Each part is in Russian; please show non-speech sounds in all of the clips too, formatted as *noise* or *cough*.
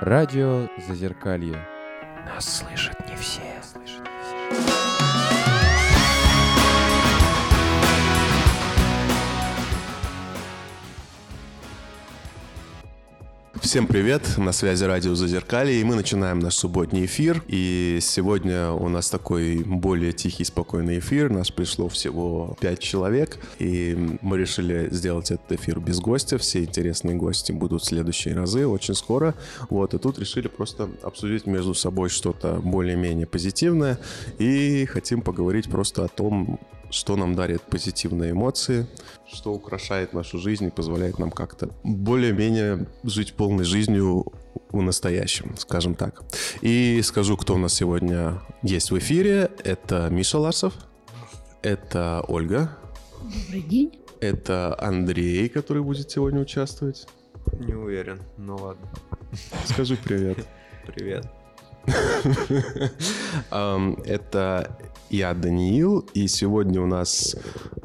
Радио Зазеркалье. Нас слышат не все. Всем привет, на связи радио Зазеркалье, и мы начинаем наш субботний эфир. И сегодня у нас такой более тихий, спокойный эфир. Нас пришло всего пять человек, и мы решили сделать этот эфир без гостя. Все интересные гости будут в следующие разы, очень скоро. Вот, и тут решили просто обсудить между собой что-то более-менее позитивное, и хотим поговорить просто о том, что нам дарит позитивные эмоции, что украшает нашу жизнь и позволяет нам как-то более-менее жить полной жизнью в настоящем, скажем так. И скажу, кто у нас сегодня есть в эфире. Это Миша Ларсов, это Ольга. Добрый день. Это Андрей, который будет сегодня участвовать. Не уверен, ну ладно. Скажи привет. Привет. Это я Даниил, и сегодня у нас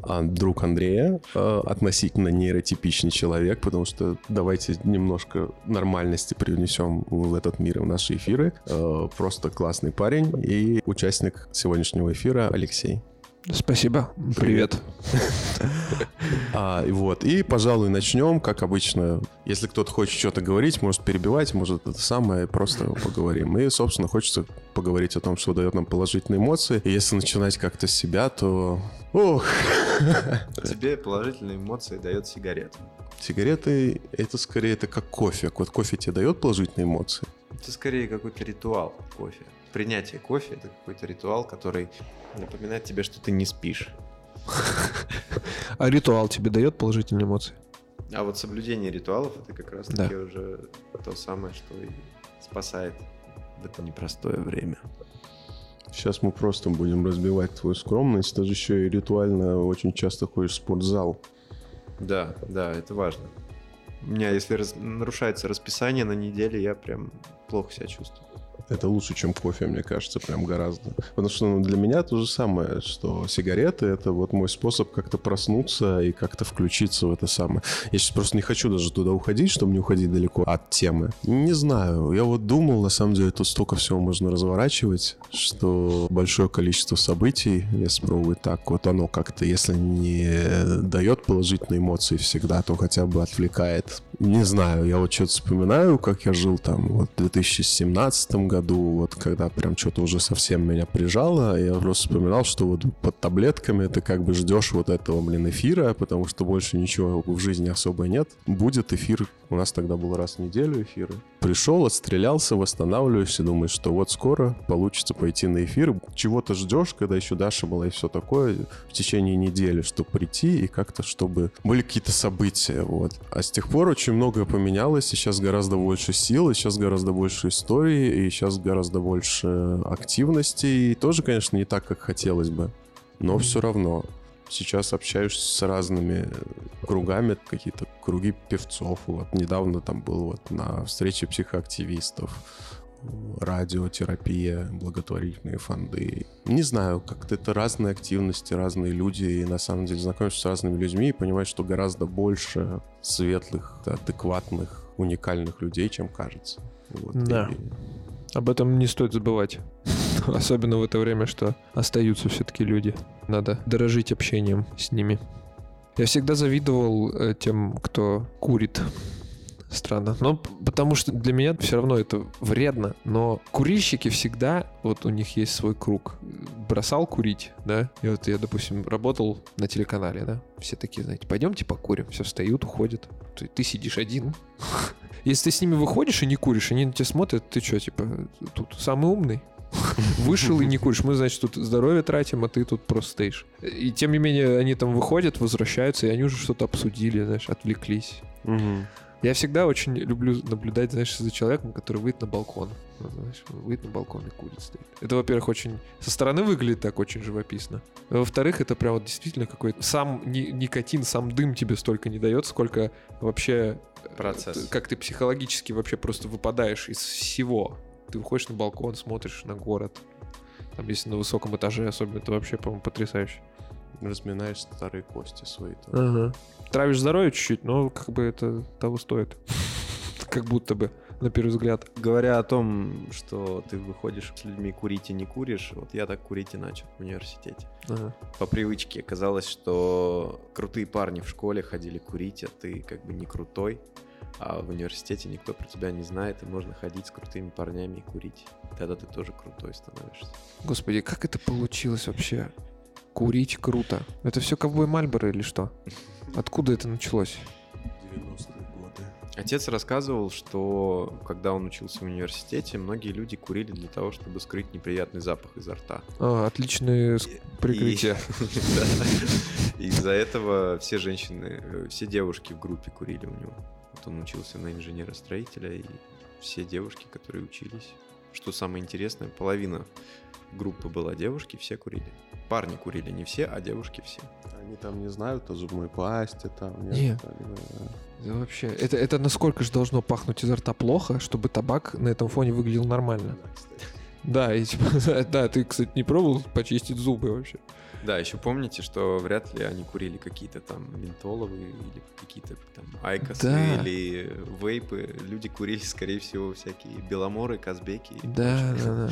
а, друг Андрея, а, относительно нейротипичный человек, потому что давайте немножко нормальности привнесем в этот мир и в наши эфиры. А, просто классный парень и участник сегодняшнего эфира Алексей. Спасибо. Привет. *laughs* А, вот. И, пожалуй, начнем, как обычно. Если кто-то хочет что-то говорить, может перебивать, может это самое, просто поговорим. И, собственно, хочется поговорить о том, что дает нам положительные эмоции. И если начинать как-то с себя, то... Ох! *laughs* Тебе положительные эмоции дает сигарета. Сигареты — это скорее это как кофе. Вот кофе тебе дает положительные эмоции? Это скорее какой-то ритуал кофе. Принятие кофе — это какой-то ритуал, который напоминает тебе, что ты не спишь. А ритуал тебе дает положительные эмоции? А вот соблюдение ритуалов это как раз таки да. уже то самое, что и спасает в это непростое время. Сейчас мы просто будем разбивать твою скромность. Ты же еще и ритуально очень часто ходишь в спортзал. Да, да, это важно. У меня, если раз... нарушается расписание на неделе, я прям плохо себя чувствую. Это лучше, чем кофе, мне кажется, прям гораздо. Потому что ну, для меня то же самое, что сигареты — это вот мой способ как-то проснуться и как-то включиться в это самое. Я сейчас просто не хочу даже туда уходить, чтобы не уходить далеко от темы. Не знаю. Я вот думал, на самом деле, тут столько всего можно разворачивать, что большое количество событий, если пробовать так, вот оно как-то, если не дает положительные эмоции всегда, то хотя бы отвлекает. Не знаю, я вот что-то вспоминаю, как я жил там вот в 2017 году, вот когда прям что-то уже совсем меня прижало, я просто вспоминал, что вот под таблетками ты как бы ждешь вот этого, блин, эфира, потому что больше ничего в жизни особо нет. Будет эфир, у нас тогда был раз в неделю эфиры. Пришел, отстрелялся, восстанавливаешься, думаешь, что вот скоро получится пойти на эфир. Чего-то ждешь, когда еще Даша была и все такое, в течение недели, чтобы прийти и как-то, чтобы были какие-то события, вот. А с тех пор очень многое поменялось, сейчас гораздо больше сил, и сейчас гораздо больше истории, и сейчас сейчас гораздо больше активности. И тоже, конечно, не так, как хотелось бы. Но mm-hmm. все равно. Сейчас общаюсь с разными кругами, какие-то круги певцов. Вот недавно там был вот на встрече психоактивистов, радиотерапия, благотворительные фонды. Не знаю, как-то это разные активности, разные люди, и на самом деле знакомишься с разными людьми и понимаешь, что гораздо больше светлых, адекватных, уникальных людей, чем кажется. Вот, да. И об этом не стоит забывать. *laughs* Особенно в это время, что остаются все-таки люди. Надо дорожить общением с ними. Я всегда завидовал э, тем, кто курит. Странно. Но потому что для меня все равно это вредно. Но курильщики всегда, вот у них есть свой круг. Бросал курить, да? И вот я, допустим, работал на телеканале, да? Все такие, знаете, пойдемте покурим. Все встают, уходят. Ты, ты сидишь один. *laughs* Если ты с ними выходишь и не куришь, они на тебя смотрят, ты что, типа, тут самый умный? *laughs* Вышел и не куришь. Мы, значит, тут здоровье тратим, а ты тут просто стоишь. И тем не менее, они там выходят, возвращаются, и они уже что-то обсудили, знаешь, отвлеклись. Я всегда очень люблю наблюдать, знаешь, за человеком, который выйдет на балкон. Ну, знаешь, выйдет на балкон и курит стоит. Это, во-первых, очень... Со стороны выглядит так очень живописно. Во-вторых, это прям вот действительно какой-то... Сам ни, никотин, сам дым тебе столько не дает, сколько вообще... Э, Процесс. Как ты психологически вообще просто выпадаешь из всего. Ты выходишь на балкон, смотришь на город. Там, если на высоком этаже особенно, это вообще, по-моему, потрясающе разминаешь старые кости свои. Ага. Травишь здоровье чуть-чуть, но как бы это того стоит. *laughs* как будто бы. на первый взгляд. Говоря о том, что ты выходишь с людьми курить и не куришь, вот я так курить и начал в университете. Ага. По привычке казалось, что крутые парни в школе ходили курить, а ты как бы не крутой. А в университете никто про тебя не знает, и можно ходить с крутыми парнями и курить. Тогда ты тоже крутой становишься. Господи, как это получилось вообще? Курить круто. Это все ковбой Мальборо или что? Откуда это началось? 90-е годы. Отец рассказывал, что когда он учился в университете, многие люди курили для того, чтобы скрыть неприятный запах изо рта. А, отличное прикрытие. *laughs* Из-за этого все женщины, э, все девушки в группе курили у него. Вот он учился на инженера-строителя, и все девушки, которые учились, что самое интересное, половина группы была девушки, все курили. Парни курили не все, а девушки все. Они там не знают, то зубной пасте там. Не. нет, там, да. Вообще, это, это насколько же должно пахнуть изо рта плохо, чтобы табак на этом фоне выглядел нормально? Да, и типа, *laughs* да, ты, кстати, не пробовал почистить зубы вообще? Да, еще помните, что вряд ли они курили какие-то там ментоловые или какие-то там айкосы Да. или вейпы. Люди курили, скорее всего, всякие беломоры, казбеки. и Да, да, да.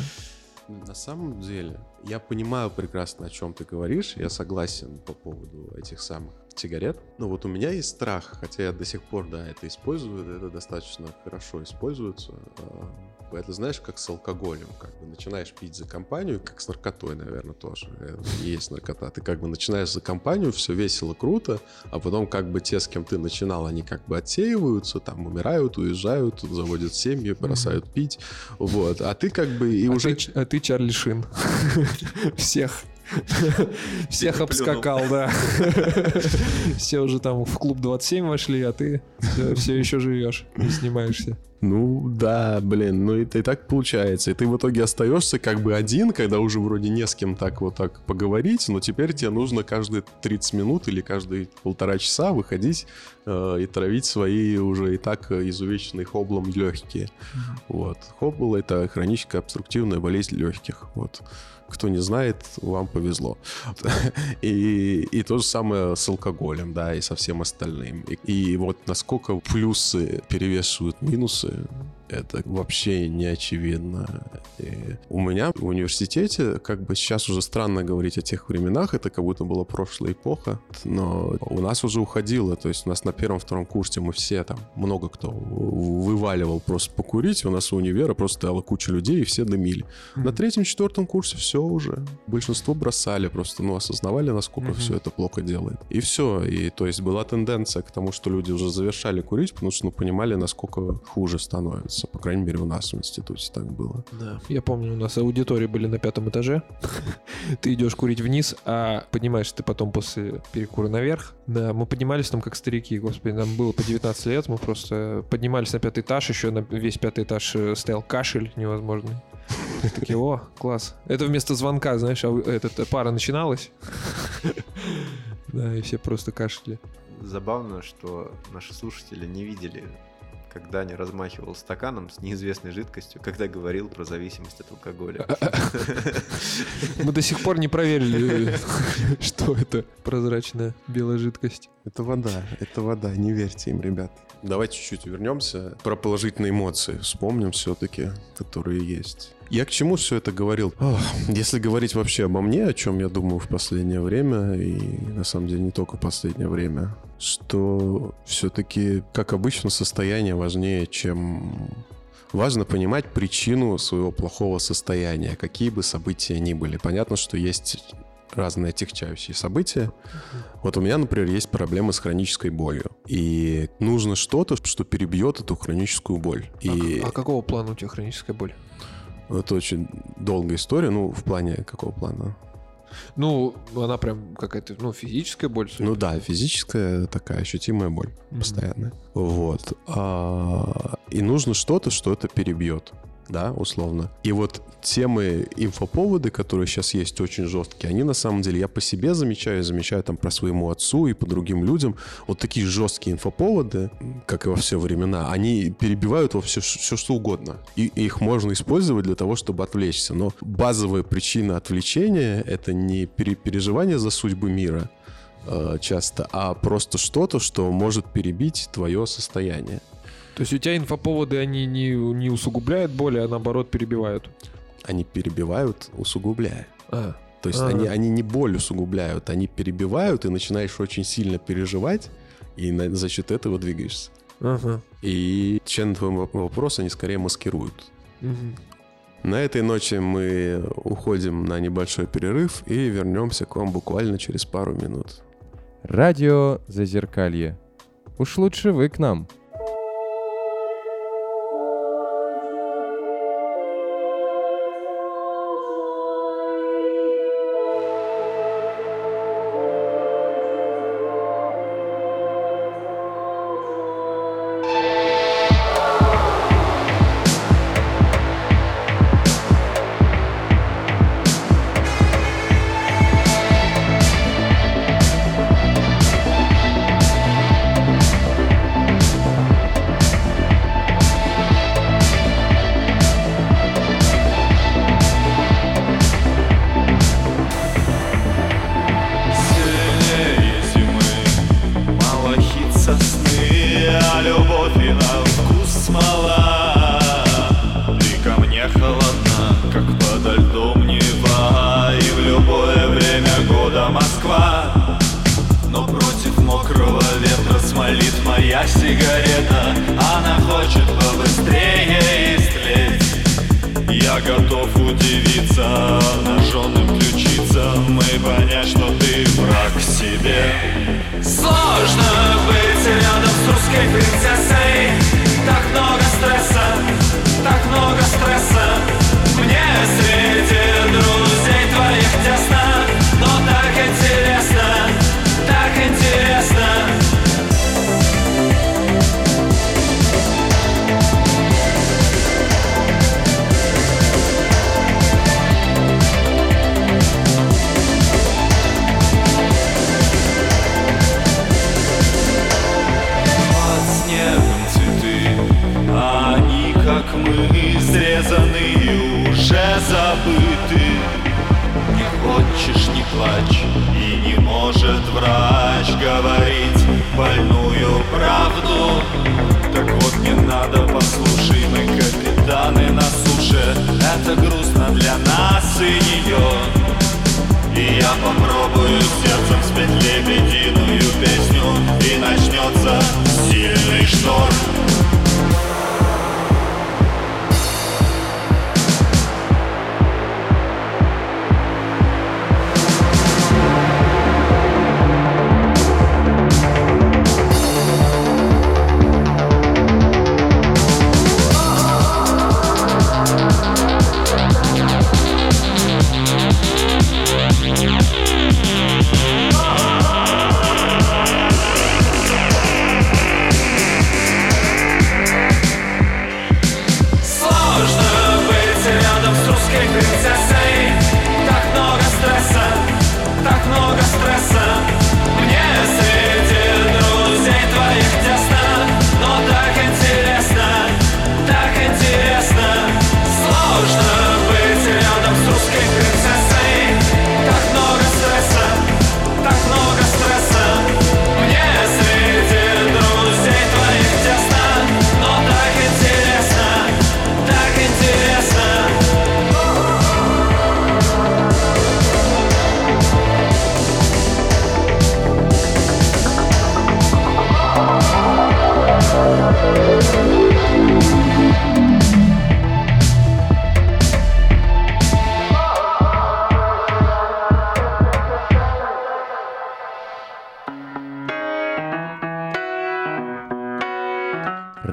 На самом деле, я понимаю прекрасно, о чем ты говоришь. Я согласен по поводу этих самых сигарет. Но вот у меня есть страх, хотя я до сих пор, да, это использую, это достаточно хорошо используется. А, Это знаешь, как с алкоголем, как бы начинаешь пить за компанию, как с наркотой, наверное, тоже. э, Есть наркота. Ты как бы начинаешь за компанию, все весело, круто, а потом как бы те, с кем ты начинал, они как бы отсеиваются, там умирают, уезжают, заводят семьи, бросают пить, вот. А ты как бы и а, уже... ты, а ты Чарли Шин. *laughs* Всех. *laughs* Всех обскакал, да. *laughs* Все уже там в клуб 27 вошли, а ты все еще живешь, не снимаешься. Ну да, блин, ну это и так получается. И ты в итоге остаешься как бы один, когда уже вроде не с кем так вот так поговорить, но теперь тебе нужно каждые 30 минут или каждые полтора часа выходить э, и травить свои уже и так э, изувеченные хоблом легкие. Вот. Хоббл — это хроническая обструктивная болезнь легких. Вот. Кто не знает, вам повезло. И, и то же самое с алкоголем, да, и со всем остальным. И, и вот насколько плюсы перевешивают минусы, это вообще не очевидно. И у меня в университете, как бы сейчас уже странно говорить о тех временах, это как будто была прошлая эпоха, но у нас уже уходило, то есть у нас на первом-втором курсе мы все там, много кто вываливал просто покурить, у нас у универа просто стояла куча людей, и все дымили. На третьем-четвертом курсе все уже. Большинство бросали просто, ну, осознавали, насколько Мгм. все это плохо делает. И все. И то есть была тенденция к тому, что люди уже завершали курить, потому что, ну, понимали, насколько хуже становится. По крайней мере, у нас в институте так было. Да. Я помню, у нас аудитории были на пятом этаже. *laughs* Ты идешь курить вниз, а поднимаешься ты потом после перекура наверх. Да, мы поднимались там как старики, господи, нам было по 19 лет, мы просто поднимались на пятый этаж, еще на весь пятый этаж э, стоял кашель невозможный. Мы Такие, о, класс. Это вместо звонка, знаешь, а этот, э, пара начиналась. *laughs* Да, и все просто кашляли. Забавно, что наши слушатели не видели, когда не размахивал стаканом с неизвестной жидкостью, когда говорил про зависимость от алкоголя. Мы до сих пор не проверили, что это прозрачная белая жидкость. Это вода, это вода, не верьте им, ребят. Давайте чуть-чуть вернемся. Про положительные эмоции вспомним все-таки, которые есть. Я к чему все это говорил? Ох, если говорить вообще обо мне, о чем я думаю в последнее время, и на самом деле не только в последнее время, что все-таки, как обычно, состояние важнее, чем Важно понимать причину своего плохого состояния, какие бы события ни были. Понятно, что есть разные отягчающие события. Вот у меня, например, есть проблемы с хронической болью. И нужно что-то, что перебьет эту хроническую боль. И А, а какого плана у тебя хроническая боль? это очень долгая история. Ну, в плане какого плана? Ну, она прям какая-то, ну, физическая боль. судя Ну да, физическая такая ощутимая боль Мгм. постоянная. Вот. А, и нужно что-то, что это перебьет. Да, условно. И вот темы, инфоповоды, которые сейчас есть, очень жесткие, они на самом деле, я по себе замечаю, замечаю там про своему отцу и по другим людям, вот такие жесткие инфоповоды, как и во все времена, они перебивают во все, все что угодно. И их можно использовать для того, чтобы отвлечься. Но базовая причина отвлечения — это не пере- переживание за судьбы мира, э, часто, а просто что-то, что может перебить твое состояние. То есть у тебя инфоповоды, они не, не усугубляют боли, а наоборот перебивают. Они перебивают, усугубляя. А, То есть Ага. они, они не боль усугубляют, они перебивают, и начинаешь очень сильно переживать, и на- за счет этого двигаешься. ага. И отвечая на твой воп- вопрос, они скорее маскируют. Мгм. На этой ночи мы уходим на небольшой перерыв и вернемся к вам буквально через пару минут. Радио Зазеркалье. Уж лучше вы к нам.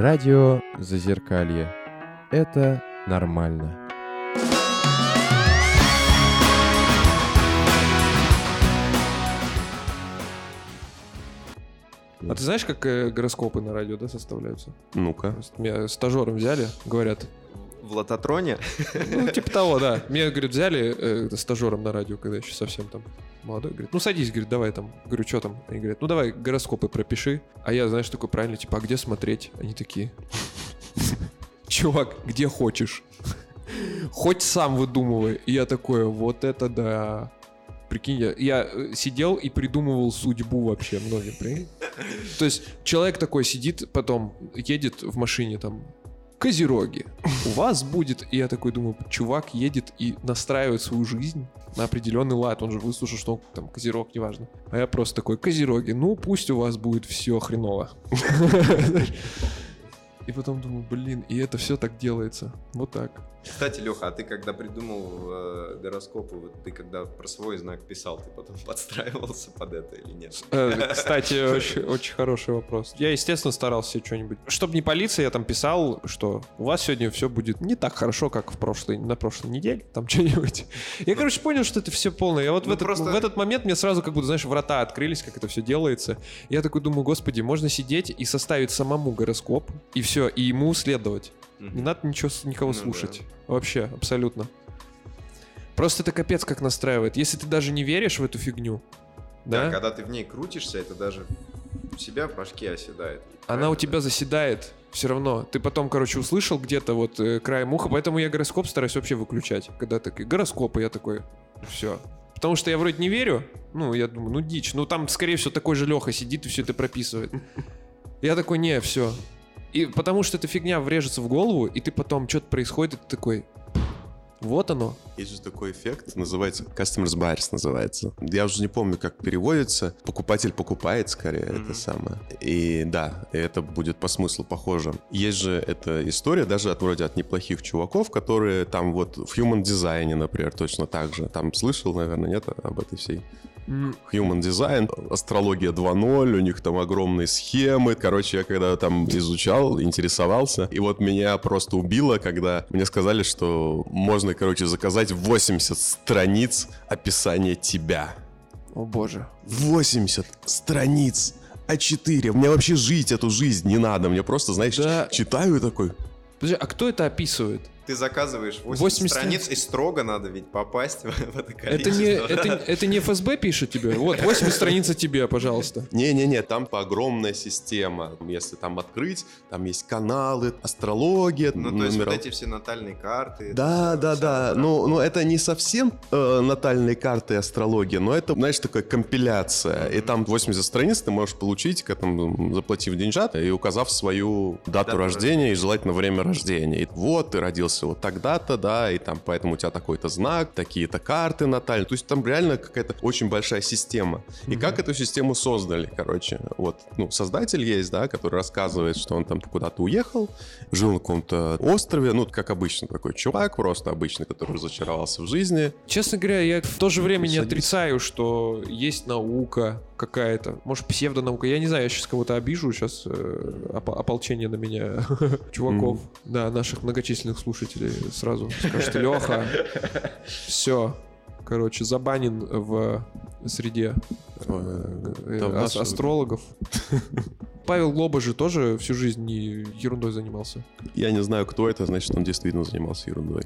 Радио Зазеркалье. Это нормально. А ты знаешь, как э, гороскопы на радио да, составляются? Ну-ка. Меня стажером взяли, говорят, В лототроне ну, типа того, да. Меня, говорит, взяли э, стажером на радио, когда еще совсем там молодой. Говорит, ну садись, говорит, давай там. Говорю, что там? Они говорят, ну давай гороскопы пропиши. А я, знаешь, такой правильно, типа, а где смотреть? Они такие, *laughs* чувак, где хочешь. *laughs* Хоть сам выдумывай. И я такой, вот это да. Прикинь, я, я э, сидел и придумывал судьбу вообще многим, прикинь? То есть человек такой сидит, потом едет в машине там, Козероги, у вас будет... И я такой думаю, чувак едет и настраивает свою жизнь на определенный лад. Он же выслушал, что он там Козерог, неважно. А я просто такой, Козероги, ну пусть у вас будет все хреново. *laughs* И потом думаю, блин, и это все так делается. Вот так. Кстати, Леха, а ты когда придумал э, гороскопы, вот ты когда про свой знак писал, ты потом *laughs* подстраивался под это или нет? Э, Кстати, *laughs* очень, очень хороший вопрос. Я, естественно, старался что-нибудь. Чтобы не палиться, я там писал, что у вас сегодня все будет не так хорошо, как в прошлой, на прошлой неделе, там *laughs* что-нибудь. Я, короче, понял, что это все полное. Я вот в, Ну, этот, просто- в этот момент мне сразу как будто, знаешь, врата открылись, как это все делается. Я такой думаю, господи, можно сидеть и составить самому гороскоп, и все, и ему следовать. Не надо ничего, никого Ну да. слушать. Вообще, абсолютно. Просто это капец как настраивает. Если ты даже не веришь в эту фигню, Да, да, когда ты в ней крутишься, это даже у себя в башке оседает. она у Правильно, тебя заседает все равно. Ты потом, короче, услышал где-то вот э, краем уха, поэтому я гороскоп стараюсь вообще выключать. Когда такие гороскопы, я такой, все. Потому что я вроде не верю, ну, я думаю, ну, дичь. Ну, там, скорее всего, такой же Леха сидит и все это прописывает. Я такой, не, все. И потому что эта фигня врежется в голову, и ты потом что-то происходит, и ты такой, вот оно. Есть же такой эффект, называется customers bias называется. Я уже не помню, как переводится. Покупатель покупает скорее это самое. И да, это будет по смыслу похоже. Есть же эта история даже от вроде от неплохих чуваков, которые там вот в human дизайне, например, точно так же. Там слышал, наверное, нет об этой всей Human Design, астрология 2.0, у них там огромные схемы. Короче, я когда там изучал, интересовался, и вот меня просто убило, когда мне сказали, что можно, короче, заказать 80 страниц описания тебя. О боже. 80 страниц! А4. Мне вообще жить эту жизнь не надо. Мне просто, знаешь, Да. читаю такой... Подожди, а кто это описывает? Ты заказываешь 80, 80 страниц, и строго надо ведь попасть в, *laughs* в это Это количество. не, это, это не ФСБ пишет тебе? Вот, 80 страниц тебе, пожалуйста. Не-не-не, там огромная система. Если там открыть, там есть каналы, астрология, Ну, то есть вот эти все натальные карты. Да, это да, всё- да. всё Ну, ну, это не совсем э, натальные карты и астрология, но это, знаешь, такая компиляция. И там 80 страниц ты можешь получить, к этому заплатив деньжат и указав свою дату, Дату рождения и желательно время рождения. И вот ты родился вот тогда-то, да, и там поэтому у тебя такой-то знак, такие-то карты натальные. То есть там реально какая-то очень большая система. И как эту систему создали, короче. Вот, ну, создатель есть, да, который рассказывает, что он там куда-то уехал, жил на каком-то острове, ну, как обычно, такой чувак, просто обычный, который разочаровался в жизни. Честно говоря, я в то же время не отрицаю, что есть наука какая-то, может, псевдонаука. Я не знаю, я сейчас кого-то обижу, сейчас ополчение на меня *laughs* чуваков, да, наших многочисленных слушателей сразу скажут, Леха, все, короче, забанен в среде э, ас- астрологов. Павел Глоба же тоже всю жизнь ерундой занимался. Я не знаю, кто это, значит, он действительно занимался ерундой.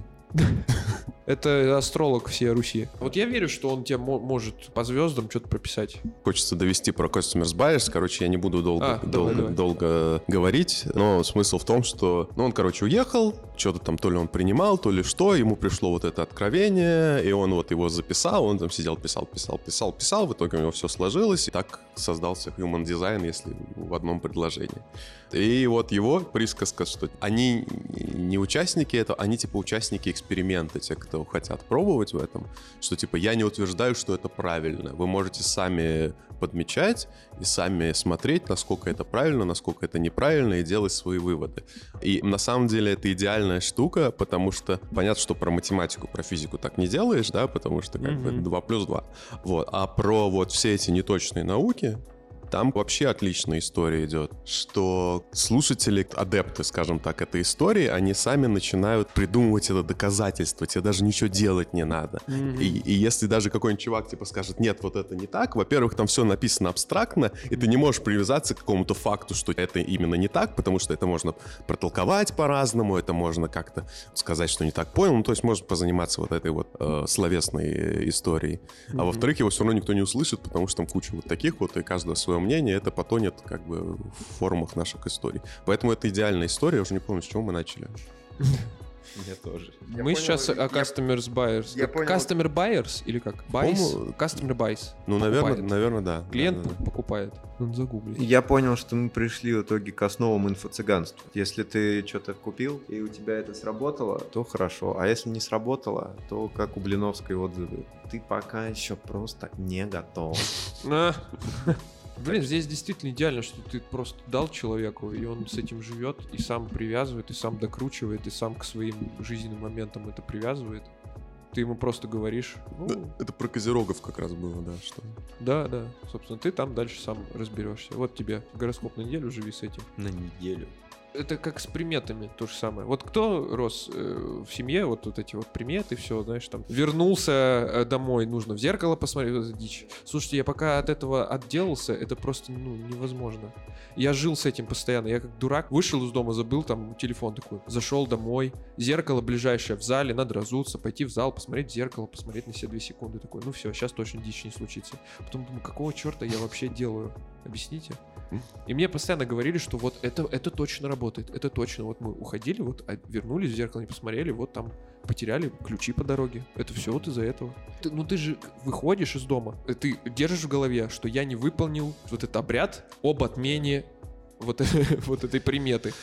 Это астролог всей Руси. Вот я верю, что он тебе мо- может по звездам что-то прописать. Хочется довести про Customers Bias. Короче, я не буду долго, А, давай, долго, давай. долго говорить, но смысл в том, что ну, он, короче, уехал, что-то там то ли он принимал, то ли что, ему пришло вот это откровение, и он вот его записал, он там сидел, писал, писал, писал, писал, в итоге у него все сложилось, и так создался Human Design, если в одном предложении. И вот его присказка, что они не участники этого, они типа участники эксперимента, те, кто хотят пробовать в этом, что типа я не утверждаю, что это правильно. Вы можете сами подмечать и сами смотреть, насколько это правильно, насколько это неправильно, и делать свои выводы. И на самом деле это идеальная штука, потому что понятно, что про математику, про физику так не делаешь, да, потому что как бы 2 плюс 2. Вот. А про вот все эти неточные науки, там вообще отличная история идет, что слушатели, адепты, скажем так, этой истории, они сами начинают придумывать это доказательство, тебе даже ничего делать не надо. И, и если даже какой-нибудь чувак типа скажет, нет, вот это не так, во-первых, там все написано абстрактно, и ты не можешь привязаться к какому-то факту, что это именно не так, потому что это можно протолковать по-разному, это можно как-то сказать, что не так понял, ну, то есть можно позаниматься вот этой вот э, словесной э, историей. А во-вторых, его все равно никто не услышит, потому что там куча вот таких вот, и каждое свое мнение, это потонет как бы в форумах наших историй. Поэтому это идеальная история, я уже не помню, с чего мы начали. *laughs* Мне тоже. Мы понял, сейчас о customers buyers. я понял. Customer buyers или как? Buys? По-моему, Customer buys. Ну, наверное, Покупает. наверное, да. Клиент Да, да, да. покупает. Надо загуглить. Я понял, что мы пришли в итоге к основам инфо-цыганства. Если ты что-то купил, и у тебя это сработало, то хорошо. А если не сработало, то как у Блиновской отзывы. Ты пока еще просто не готов. *laughs* Блин, здесь действительно идеально, что ты просто дал человеку, и он с этим живет, и сам привязывает, и сам докручивает, и сам к своим жизненным моментам это привязывает. Ты ему просто говоришь, ну, Да, Это про козерогов как раз было, да, что... да, да, собственно, ты там дальше сам разберешься. Вот тебе гороскоп на неделю, живи с этим. На неделю. Это как с приметами то же самое. Вот кто рос э, в семье, вот, вот эти вот приметы, все, знаешь, там, вернулся э, домой, нужно в зеркало посмотреть, вот дичь. Слушайте, я пока от этого отделался, это просто, ну, невозможно. Я жил с этим постоянно, я как дурак вышел из дома, забыл там телефон такой, зашел домой, зеркало ближайшее в зале, надо разуться, пойти в зал, посмотреть в зеркало, посмотреть на себя две секунды, такой, ну все, сейчас точно дичь не случится. Потом думаю, какого черта я вообще делаю? Объясните? И мне постоянно говорили, что вот это, это точно работает, это точно. Вот мы уходили, вот а вернулись в зеркало, не посмотрели, вот там потеряли ключи по дороге. Это все вот из-за этого. Ты- ну ты же выходишь из дома, э, ты держишь в голове, что я не выполнил вот этот обряд об отмене вот, *laughs* вот этой приметы.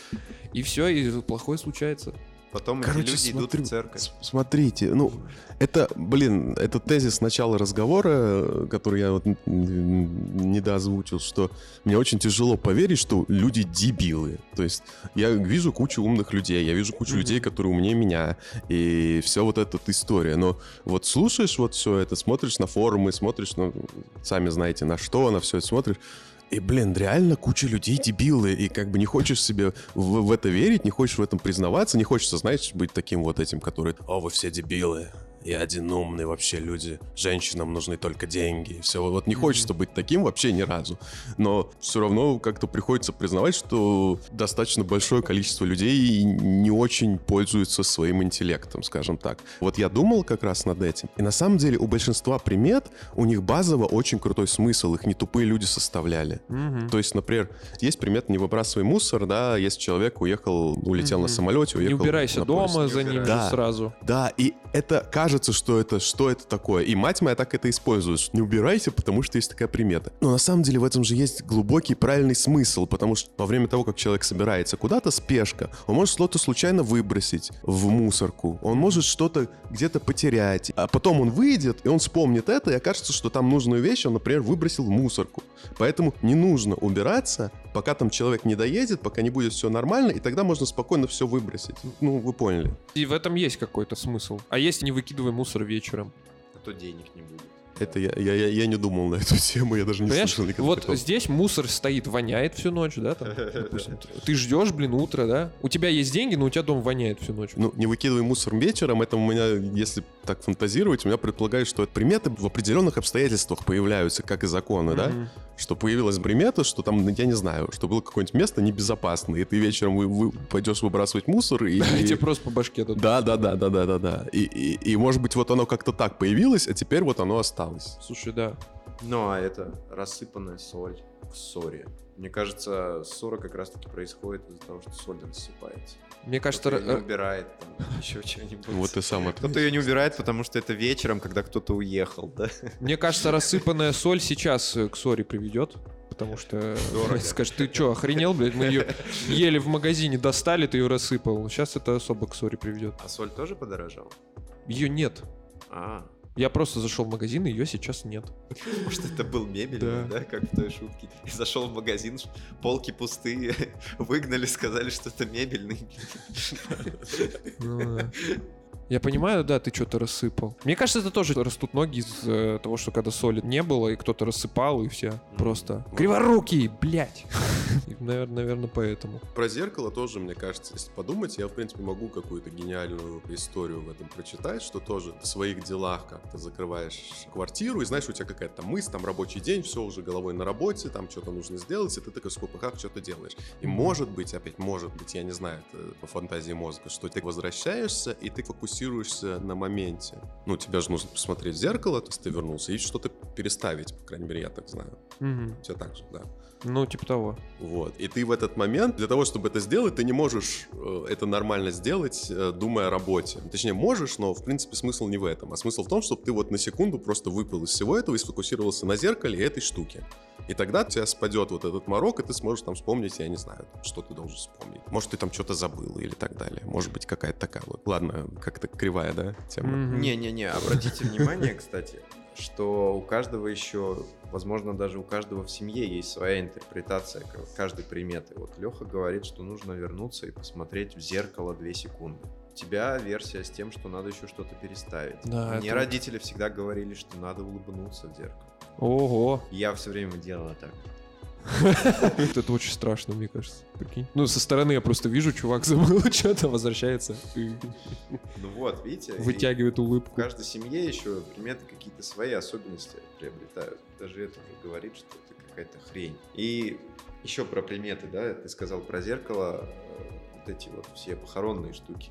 И все, и плохое случается. Потом Короче, эти люди смотрю, идут в церковь. смотрите, ну, это, блин, это тезис начала разговора, который я вот недоозвучил, что мне очень тяжело поверить, что люди дебилы. То есть я вижу кучу умных людей, я вижу кучу Мгм. людей, которые умнее меня, и все вот эта вот история. Но вот слушаешь вот все это, смотришь на форумы, смотришь, ну, сами знаете, на что, на все это смотришь, и, блин, реально куча людей дебилы, и как бы не хочешь себе в, в это верить, не хочешь в этом признаваться, не хочется, знаешь, быть таким вот этим, который, о, вы все дебилы, я один умный вообще люди, женщинам нужны только деньги, все, вот не хочется быть таким вообще ни разу, но все равно как-то приходится признавать, что достаточно большое количество людей не очень пользуются своим интеллектом, скажем так. Вот я думал как раз над этим, и на самом деле у большинства примет у них базово очень крутой смысл, их не тупые люди составляли. То есть, например, есть примет «не выбрасывай мусор», да, если человек уехал, улетел на Мгм. самолете, Не уехал убирайся на поезде. дома за ним Да. сразу. Да, и это кажется, что это, что это такое. И мать моя так это использует. Не убирайся, потому что есть такая примета. Но на самом деле в этом же есть глубокий правильный смысл, потому что во время того, как человек собирается куда-то, спешка, он может что-то случайно выбросить в мусорку, он может что-то где-то потерять, а потом он выйдет, и он вспомнит это, и окажется, что там нужную вещь он, например, выбросил в мусорку. Поэтому не нужно убираться, пока там человек не доедет, пока не будет все нормально, и тогда можно спокойно все выбросить. Ну, вы поняли. И в этом есть какой-то смысл. А если не выкидывай мусор вечером? А то денег не будет. Это я, я, я, я не думал на эту *laughs* тему, я даже не Понимаешь, слышал никогда вот такого. здесь мусор стоит, воняет всю ночь, да, там, допустим. *laughs* Ты ждешь, блин, утро, да? У тебя есть деньги, но у тебя дом воняет всю ночь. Ну, не выкидывай мусор вечером, это у меня, если так фантазировать, у меня предполагает, что это приметы в определенных обстоятельствах появляются, как и законы, да? Мгм. Что появилась примета, что там, я не знаю, что было какое-нибудь место небезопасное, и ты вечером вы, вы пойдешь выбрасывать мусор, и... И тебе просто по башке дадут. Да, да, да, да, да, да, да. И, и, и, может быть, вот оно как-то так появилось, а теперь вот оно осталось. Слушай, да. Ну, а это рассыпанная соль в ссоре. Мне кажется, ссора как раз-таки происходит из-за того, что соль рассыпается. Мне кажется, Кто-то её не р- убирает, там, *laughs* еще что-нибудь. Вот и сам Кто-то ее не убирает, потому что это вечером, когда кто-то уехал, да? мне кажется, рассыпанная соль сейчас э, к ссоре приведет. Потому что Дорого. *laughs* скажешь, ты что, охренел, блядь? Мы ее еле в магазине достали, ты ее рассыпал. Сейчас это особо к ссоре приведет. А соль тоже подорожала? Ее нет. А, Я просто зашел в магазин, и ее сейчас нет. *laughs* может это был мебельный, Да. да, как в той шутке. Зашел в магазин, полки пустые, *laughs* выгнали, сказали, что это мебельный. Я понимаю, да, ты что-то рассыпал. Мне кажется, это тоже растут ноги из э, того, что когда соли не было, и кто-то рассыпал, и все. Просто криворукий, блядь. *laughs* Наверное, наверное, поэтому. Про зеркало тоже, мне кажется, если подумать, я, в принципе, могу какую-то гениальную историю в этом прочитать, что тоже в своих делах как-то закрываешь квартиру, и знаешь, у тебя какая-то там мысль, там рабочий день, все уже головой на работе, там что-то нужно сделать, и ты такой в скобках что-то делаешь. И может быть, опять может быть, я не знаю, это по фантазии мозга, что ты возвращаешься, и ты фокусируешься фокусируешься на моменте. Ну, тебе же нужно посмотреть в зеркало, то есть ты вернулся, и что-то переставить, по крайней мере, я так знаю. Мгм. У тебя так же, да. Ну, типа того. Вот. И ты в этот момент, для того, чтобы это сделать, ты не можешь э, это нормально сделать, э, думая о работе. Точнее, можешь, но, в принципе, смысл не в этом. А смысл в том, чтобы ты вот на секунду просто выпал из всего этого и сфокусировался на зеркале и этой штуке. И тогда у тебя спадет вот этот морок, и ты сможешь там вспомнить, я не знаю, что ты должен вспомнить. Может, ты там что-то забыл или так далее. Может быть, какая-то такая вот. Ладно, как-то кривая, да, тема. Не-не-не, обратите внимание, кстати, что у каждого еще, возможно, даже у каждого в семье есть своя интерпретация каждой приметы. Вот Леха говорит, что нужно вернуться и посмотреть в зеркало 2 секунды. У тебя версия с тем, что надо еще что-то переставить. Да, Мне это- родители всегда говорили, что надо улыбнуться в зеркало. Ого. Я все время делала так. Это очень страшно, мне кажется. Прикинь. Ну, со стороны я просто вижу, чувак *laughs* забыл что-то, возвращается Ну вот, видите? вытягивает В улыбку. каждой семье еще приметы какие-то свои особенности приобретают. Даже это уже говорит, что это какая-то хрень. И еще про приметы, да, ты сказал про зеркало, э, вот эти вот все похоронные штуки.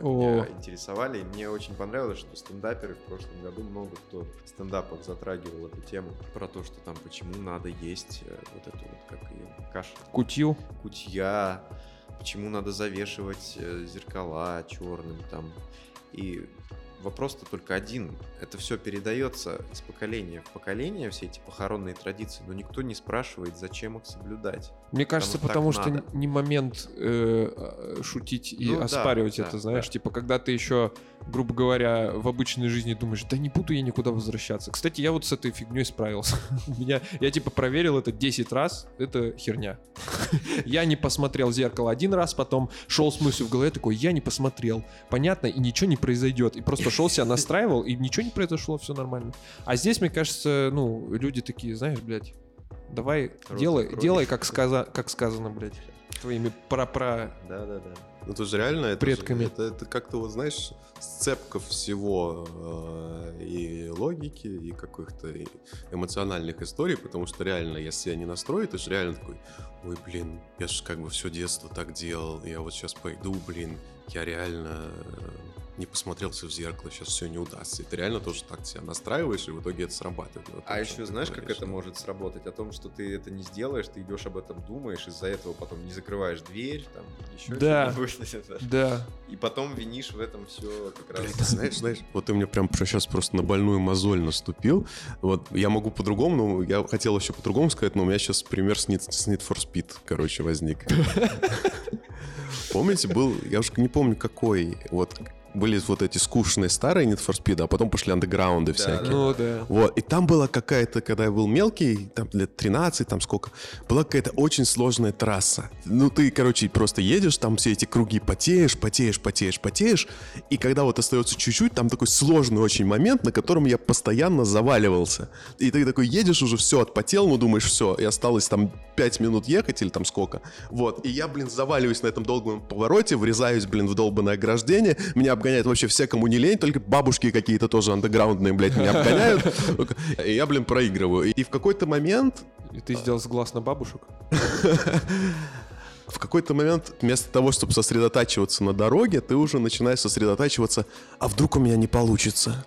Меня интересовали. И мне очень понравилось, что стендаперы в прошлом году много кто в стендапах затрагивал эту тему про то, что там почему надо есть э, вот эту вот, как ее, каша, Кутью. кутья, почему надо завешивать э, зеркала черным там. И вопрос-то только один. Это все передается из поколения в поколение, все эти похоронные традиции, но никто не спрашивает, зачем их соблюдать. Мне кажется, Потому потому что не момент э, э, шутить и Ну да, оспаривать да, это, знаешь. да. Типа, когда ты еще, грубо говоря, в обычной жизни думаешь, да не буду я никуда возвращаться. Кстати, я вот с этой фигней справился. *laughs* Меня, я типа проверил это 10 раз, это херня. *laughs* Я не посмотрел зеркало один раз, потом шел с мыслью в голове такой, я не посмотрел. Понятно, и ничего не произойдет. И просто шел себя настраивал, и ничего не произошло, все нормально. А здесь, мне кажется, ну, люди такие, знаешь, блядь, давай, Рот делай, закрой. делай, как, сказа, как сказано, блядь, твоими пра-пра... Да-да-да. Ну, это же реально, это, же- Предками. это, это как-то, вот знаешь, сцепка всего э, и логики, и каких-то эмоциональных историй, потому что реально, если себя не настроить, ты же реально такой, ой, блин, я же как бы все детство так делал, я вот сейчас пойду, блин, я реально не посмотрелся в зеркало, сейчас все не удастся. И ты реально тоже так себя настраиваешь, и в итоге это срабатывает. Вот А еще знаешь, как говоришь. это может сработать? О том, что ты это не сделаешь, ты идешь об этом думаешь, из-за этого потом не закрываешь дверь, там, еще Да. что-нибудь. *laughs* Да. И потом винишь в этом все как раз. Блядь, ты знаешь, знаешь, вот ты мне прям сейчас просто на больную мозоль наступил. Вот я могу по-другому, но я хотел еще по-другому сказать, но у меня сейчас пример с Need, с Need for Speed, короче, возник. *laughs* Помните, был, я уж не помню какой, вот были вот эти скучные старые Need for Speed, а потом пошли андеграунды всякие. Ну да. Вот, и там была какая-то, когда я был мелкий, там лет 13, там сколько, была какая-то очень сложная трасса. Ну, ты, короче, просто едешь, там все эти круги потеешь, потеешь, потеешь, потеешь, и когда вот остается чуть-чуть, там такой сложный очень момент, на котором я постоянно заваливался. И ты такой едешь уже, все, отпотел, ну, думаешь, все, и осталось там 5 минут ехать или там сколько. Вот, и я, блин, заваливаюсь на этом долгом повороте, врезаюсь, блин, в долбанное ограждение, меня обгоняет вообще все, кому не лень, только бабушки какие-то тоже андеграундные, блядь, меня обгоняют. И я, блин, проигрываю. И в какой-то момент И ты сделал глаз на бабушек? *laughs* в какой-то момент вместо того, чтобы сосредотачиваться на дороге, ты уже начинаешь сосредотачиваться, а вдруг у меня не получится?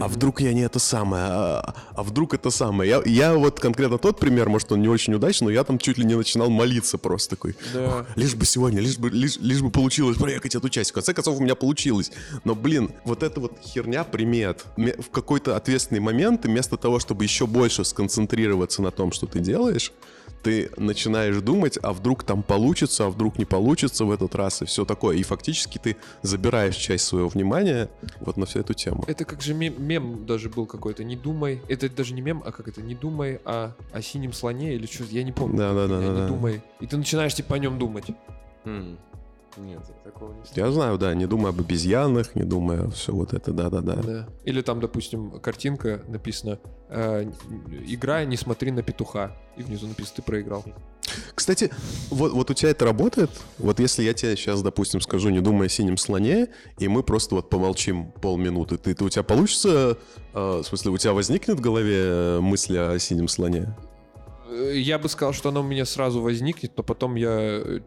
А вдруг я не это самое? А, а вдруг это самое? Я, я вот конкретно тот пример, может, он не очень удачный, но я там чуть ли не начинал молиться просто такой. Да. Лишь бы сегодня, лишь бы, лишь, лишь бы получилось проехать эту часть. В конце концов, у меня получилось. Но, блин, вот эта вот херня примет. Ме- В какой-то ответственный момент, вместо того, чтобы еще больше сконцентрироваться на том, что ты делаешь, ты начинаешь думать, а вдруг там получится, а вдруг не получится в этот раз, и все такое. И фактически ты забираешь часть своего внимания вот на всю эту тему. Это как же мем, мем даже был какой-то. Не думай. Это даже не мем, а как это? Не думай о, о синем слоне или что? Я не помню. Да-да-да, не да. думай. И ты начинаешь типа о нем думать. М. Нет, я такого не Я знаю, да, не думай об обезьянах, не думай о все вот это, да-да-да. Да. Или там, допустим, картинка написана э, «Играй, не смотри на петуха». И внизу написано «Ты проиграл». Кстати, вот, вот у тебя это работает? Вот если я тебе сейчас, допустим, скажу, не думай о синем слоне, и мы просто вот помолчим полминуты, ты, ты- у тебя получится, э, в смысле, у тебя возникнет в голове э, мысль о синем слоне? Э, Я бы сказал, что оно у меня сразу возникнет, но потом я, э,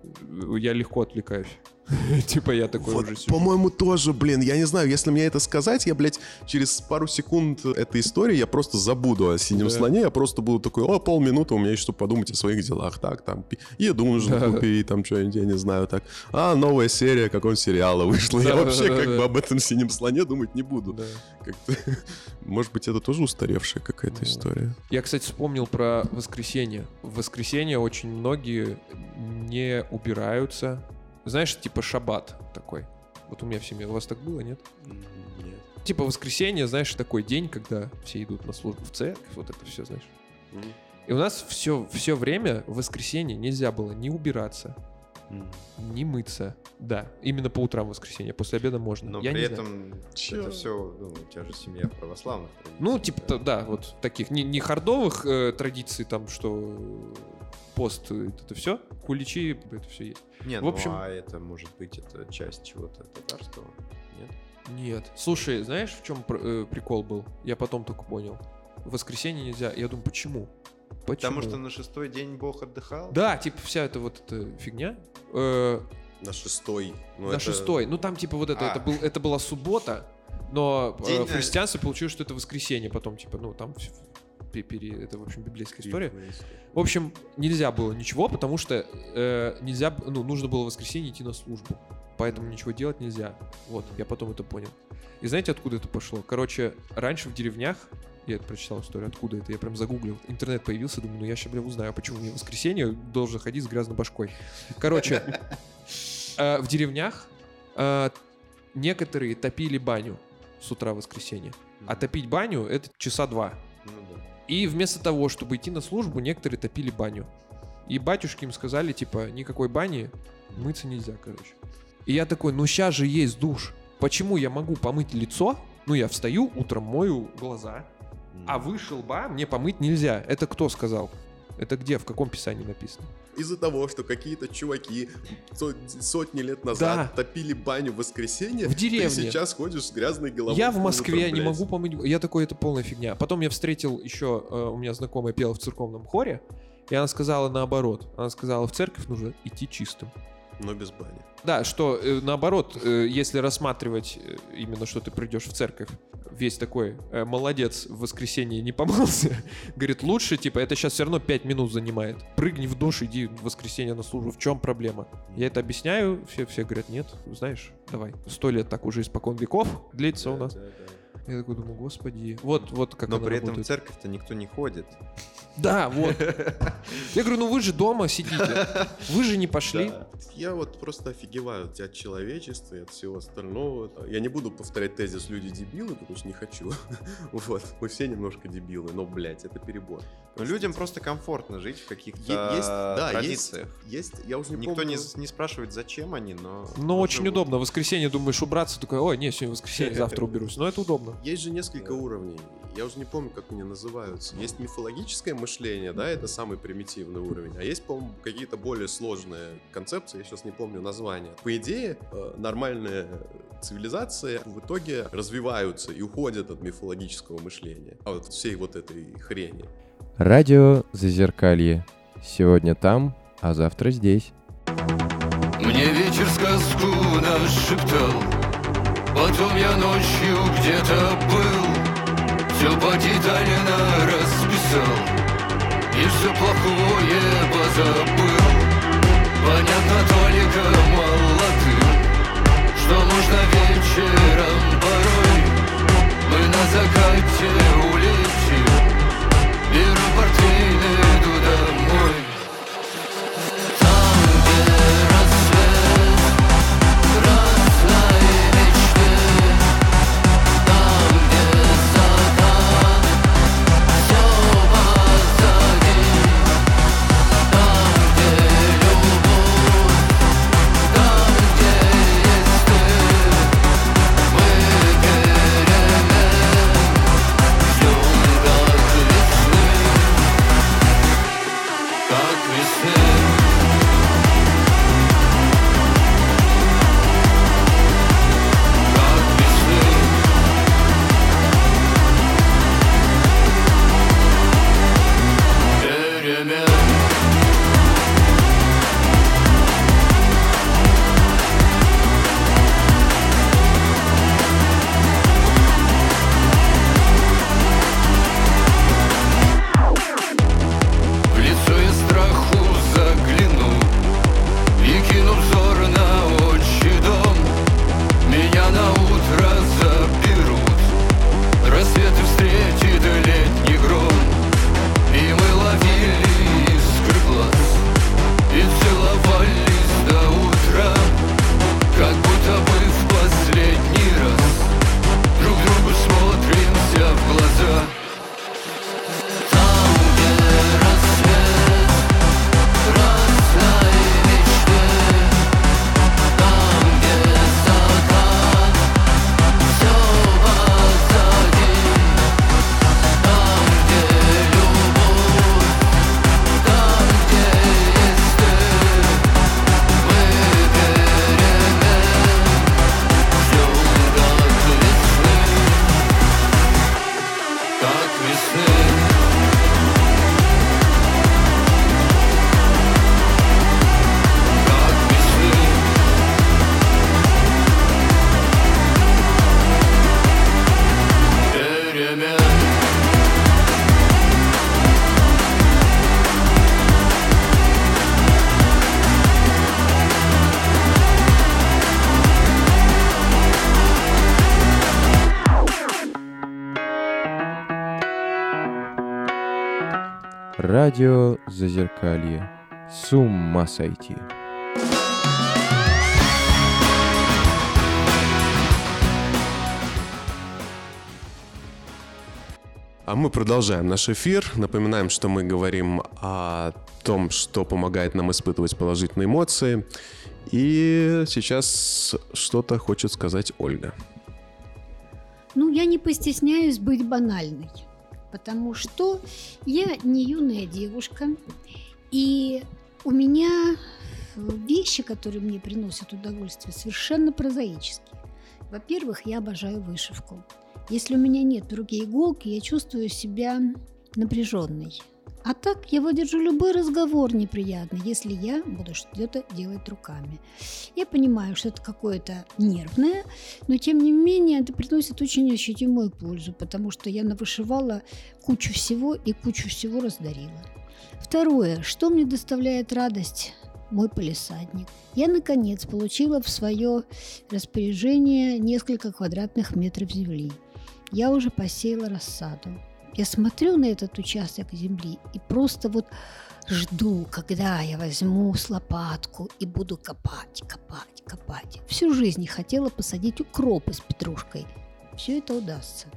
я легко отвлекаюсь. *laughs* Типа я такой Вот, уже сижу. по-моему, тоже, блин, я не знаю, если мне это сказать, я, блядь, через пару секунд этой истории я просто забуду о синем Да. слоне, я просто буду такой, о, полминуты у меня есть, чтобы подумать о своих делах, так, там, еду нужно Да. купить, там, что-нибудь, я не знаю, так, а, новая серия какого сериала вышла, я Да, вообще да, как бы об этом синем слоне думать не буду. *laughs* Может быть, это тоже устаревшая какая-то Ну. история. Я, кстати, вспомнил про воскресенье. В воскресенье очень многие не убираются. Знаешь, типа шаббат такой. Вот у меня в семье. У вас так было, нет? Нет. Типа воскресенье, знаешь, такой день, когда все идут на службу в церковь, вот это все, знаешь. И у нас все, все время в воскресенье нельзя было не убираться, М. не мыться. Да, именно по утрам в воскресенье, после обеда можно. Но Я при не знаю. этом Чё? это все, ну, у тебя же семья православных. Ну, типа, та- да, вот таких, не, не хардовых э, традиций, там, что пост, э, это все, куличи, это все есть. Не, В ну общем- а это может быть это часть чего-то татарского, нет? Нет. Слушай, знаешь, в чем прикол был? Я потом только понял. В воскресенье нельзя. Я думаю, почему? Почему? Потому что на шестой день Бог отдыхал? Да, типа вся эта вот эта фигня. э, На шестой. ну, на это- шестой. Ну там типа вот это, А. это, был, это была суббота, но э, День, в э, христианстве получилось, что это воскресенье. Потом типа, ну там пере- это, в общем, библейская история. В общем, нельзя было ничего, потому что э, нельзя, ну, нужно было в воскресенье идти на службу. Поэтому ничего делать нельзя. Вот, я потом это понял. И знаете, откуда это пошло? Короче, раньше в деревнях, я прочитал историю, откуда это, я прям загуглил. Интернет появился, думаю, ну я сейчас, бля, узнаю, почему мне в воскресенье должен ходить с грязной башкой. Короче, э, в деревнях э, некоторые топили баню с утра в воскресенье. А топить баню — это часа два. И вместо того, чтобы идти на службу, некоторые топили баню. И батюшки им сказали, типа, никакой бани мыться нельзя, короче. И я такой, ну сейчас же есть душ. Почему я могу помыть лицо? Ну, я встаю, утром мою глаза, а выше лба мне помыть нельзя. Это кто сказал? Это где, в каком писании написано? Из-за того, что какие-то чуваки со- сотни лет назад Да. топили баню в воскресенье, В деревне. ты сейчас ходишь с грязной головой. я в утром, Москве не блядь. могу помыть... Я такой, это полная фигня. Потом я встретил еще, э, у меня знакомая пела в церковном хоре, и она сказала наоборот. Она сказала, в церковь нужно идти чистым. Но без бани. Да, что э, наоборот, э, если рассматривать э, именно, что ты придешь в церковь, весь такой молодец в воскресенье не помылся, *laughs* говорит, лучше, типа, это сейчас все равно 5 минут занимает. Прыгни в душ, иди в воскресенье на службу. В чем проблема? Я это объясняю, все, все говорят, нет, знаешь, давай. Сто лет так уже испокон веков длится у нас. Да, да. Я такой думаю, господи, вот, вот как Но при этом в работает. церковь-то никто не ходит. *laughs* Да, вот. Я говорю, ну вы же дома сидите, вы же не пошли. Да. Я вот просто офигеваю от от человечества и от всего остального. Я не буду повторять тезис «люди дебилы», потому что не хочу. *laughs* Вот. Мы все немножко дебилы, но, блядь, это перебор. Но людям просто комфортно жить в каких-то есть, да, есть, традициях. есть, я уже не Никто не, помню. с- не спрашивает, зачем они, но... Но очень вот- удобно. В воскресенье думаешь убраться, такой, ой, не, сегодня воскресенье, завтра уберусь. Но это удобно. Есть же несколько уровней. Я уже не помню, как они называются. Есть мифологическое мышление, да, это самый примитивный уровень. А есть, по-моему, какие-то более сложные концепции, я сейчас не помню название. По идее, э, нормальные цивилизации в итоге развиваются и уходят от мифологического мышления. А вот всей вот этой хрени. Радио Зазеркалье. Сегодня там, а завтра здесь. Мне вечер сказку нашептал Потом я ночью где-то был Все подетально расписал И все плохое позабыл. Понятно только молодым Что можно вечером порой. Мы на закате улетим Беру портфель, иду домой Зазеркалье. С ума сойти. А мы продолжаем наш эфир. Напоминаем, что мы говорим о том, что помогает нам испытывать положительные эмоции. И сейчас что-то хочет сказать Ольга. Ну, я не постесняюсь быть банальной, потому что я не юная девушка, и у меня вещи, которые мне приносят удовольствие, совершенно прозаические. Во-первых, я обожаю вышивку. Если у меня нет в иголки, я чувствую себя напряженной. А так я выдержу любой разговор неприятный, если я буду что-то делать руками. Я понимаю, что это какое-то нервное, но тем не менее это приносит очень ощутимую пользу, потому что я навышивала кучу всего и кучу всего раздарила. Второе, что мне доставляет радость? Мой полисадник. Я, наконец, получила в свое распоряжение несколько квадратных метров земли. Я уже посеяла рассаду. Я смотрю на этот участок земли и просто вот жду, когда я возьму с лопатку и буду копать, копать, копать. Всю жизнь хотела посадить укропы с петрушкой. Все это удастся.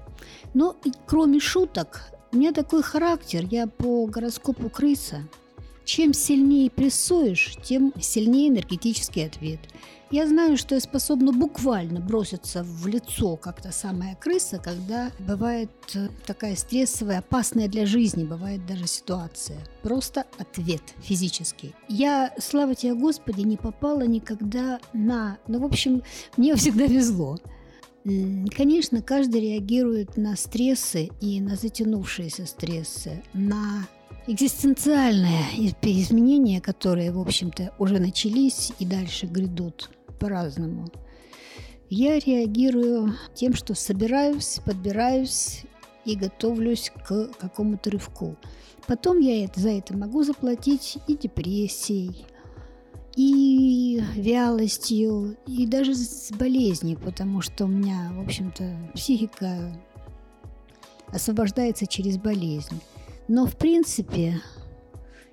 Но и кроме шуток, у меня такой характер, я по гороскопу крыса. Чем сильнее прессуешь, тем сильнее энергетический ответ. Я знаю, что я способна буквально броситься в лицо, как та самая крыса, когда бывает э, такая стрессовая, опасная для жизни, бывает даже ситуация. Просто ответ физический. Я, слава тебе, Господи, не попала никогда на... Ну, в общем, мне всегда везло. Конечно, каждый реагирует на стрессы и на затянувшиеся стрессы, на экзистенциальные изменения, которые, в общем-то, уже начались и дальше грядут по-разному. Я реагирую тем, что собираюсь, подбираюсь и готовлюсь к какому-то рывку. Потом я за это могу заплатить и депрессией, и вялостью, и даже с болезнью, потому что у меня, в общем-то, психика освобождается через болезнь. Но, в принципе,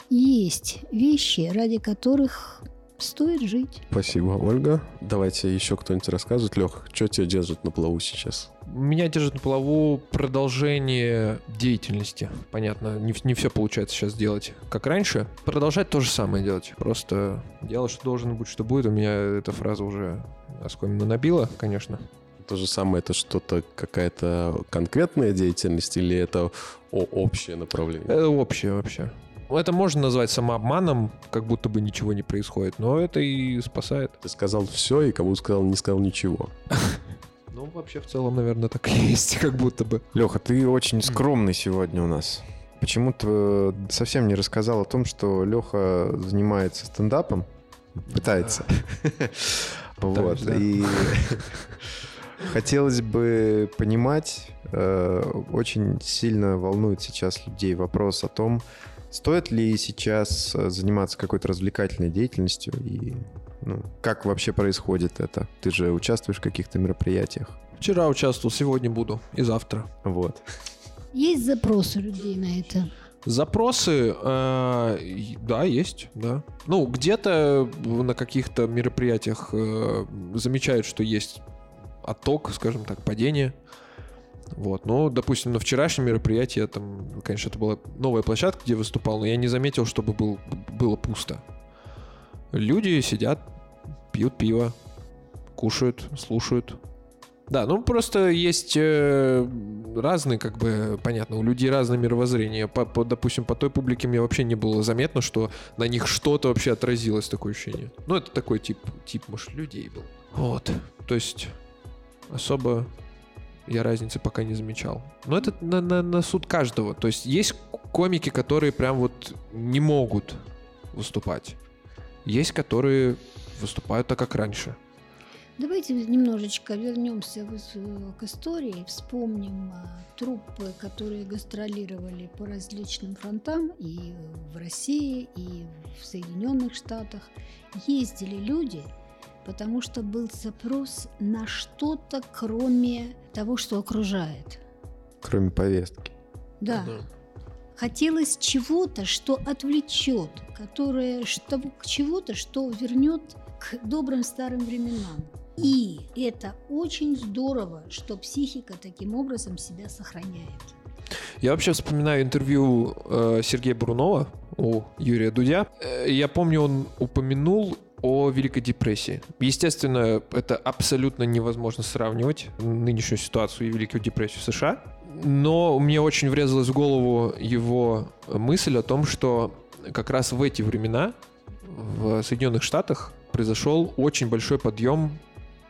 есть вещи, ради которых стоит жить. Спасибо, Ольга. Давайте еще кто-нибудь рассказывает. Лех, что тебя держит на плаву сейчас? Меня держит на плаву продолжение деятельности. Понятно, не, не все получается сейчас делать как раньше. Продолжать то же самое делать. Просто делать, что должен быть, что будет. У меня эта фраза уже оскомину набила, конечно. То же самое, это что-то, какая-то конкретная деятельность или это общее направление? Это общее вообще. Ну, это можно назвать самообманом, как будто бы ничего не происходит, но это и спасает. Ты сказал все, и кому сказал, не сказал ничего. *laughs* Ну, вообще, в целом, наверное, так и есть, *laughs* как будто бы. Леха, ты очень скромный сегодня у нас. Почему-то совсем не рассказал о том, что Леха занимается стендапом. Пытается. *laughs* Вот. И хотелось бы понимать, э, очень сильно волнует сейчас людей вопрос о том, Стоит ли сейчас э, заниматься какой-то развлекательной деятельностью и ну, как вообще происходит это? Ты же участвуешь в каких-то мероприятиях. Вчера участвовал, сегодня буду и завтра. Вот. Есть запросы людей на это? Запросы, э, да, есть, да. Ну, где-то на каких-то мероприятиях э, замечают, что есть отток, скажем так, падение. Вот. Но, допустим, на вчерашнем мероприятии, там, конечно, это была новая площадка, где выступал, но я не заметил, чтобы был, было пусто. Люди сидят, пьют пиво, кушают, слушают. Да, ну просто есть э, разные, как бы, понятно, у людей разное мировоззрение. По, по, допустим, по той публике мне вообще не было заметно, что на них что-то вообще отразилось, такое ощущение. Ну, это такой тип, тип, может, людей был. Вот. То есть особо я разницы пока не замечал. Но это на, на, на суд каждого. То есть есть комики, которые прям вот не могут выступать. Есть, которые выступают так, как раньше. Давайте немножечко вернемся к истории, вспомним а, труппы, которые гастролировали по различным фронтам и в России, и в Соединенных Штатах. Ездили люди, потому что был запрос на что-то, кроме того, что окружает. Кроме повестки. Да. Хотелось чего-то, что отвлечет, которое что, чего-то, что вернет к добрым старым временам. И это очень здорово, что психика таким образом себя сохраняет. Я вообще вспоминаю интервью э, Сергея Бурунова у Юрия Дудя. Э, я помню, он упомянул о Великой депрессии. Естественно, это абсолютно невозможно сравнивать нынешнюю ситуацию и Великую депрессию в США. Но мне очень врезалась в голову его мысль о том, что как раз в эти времена в Соединенных Штатах произошел очень большой подъем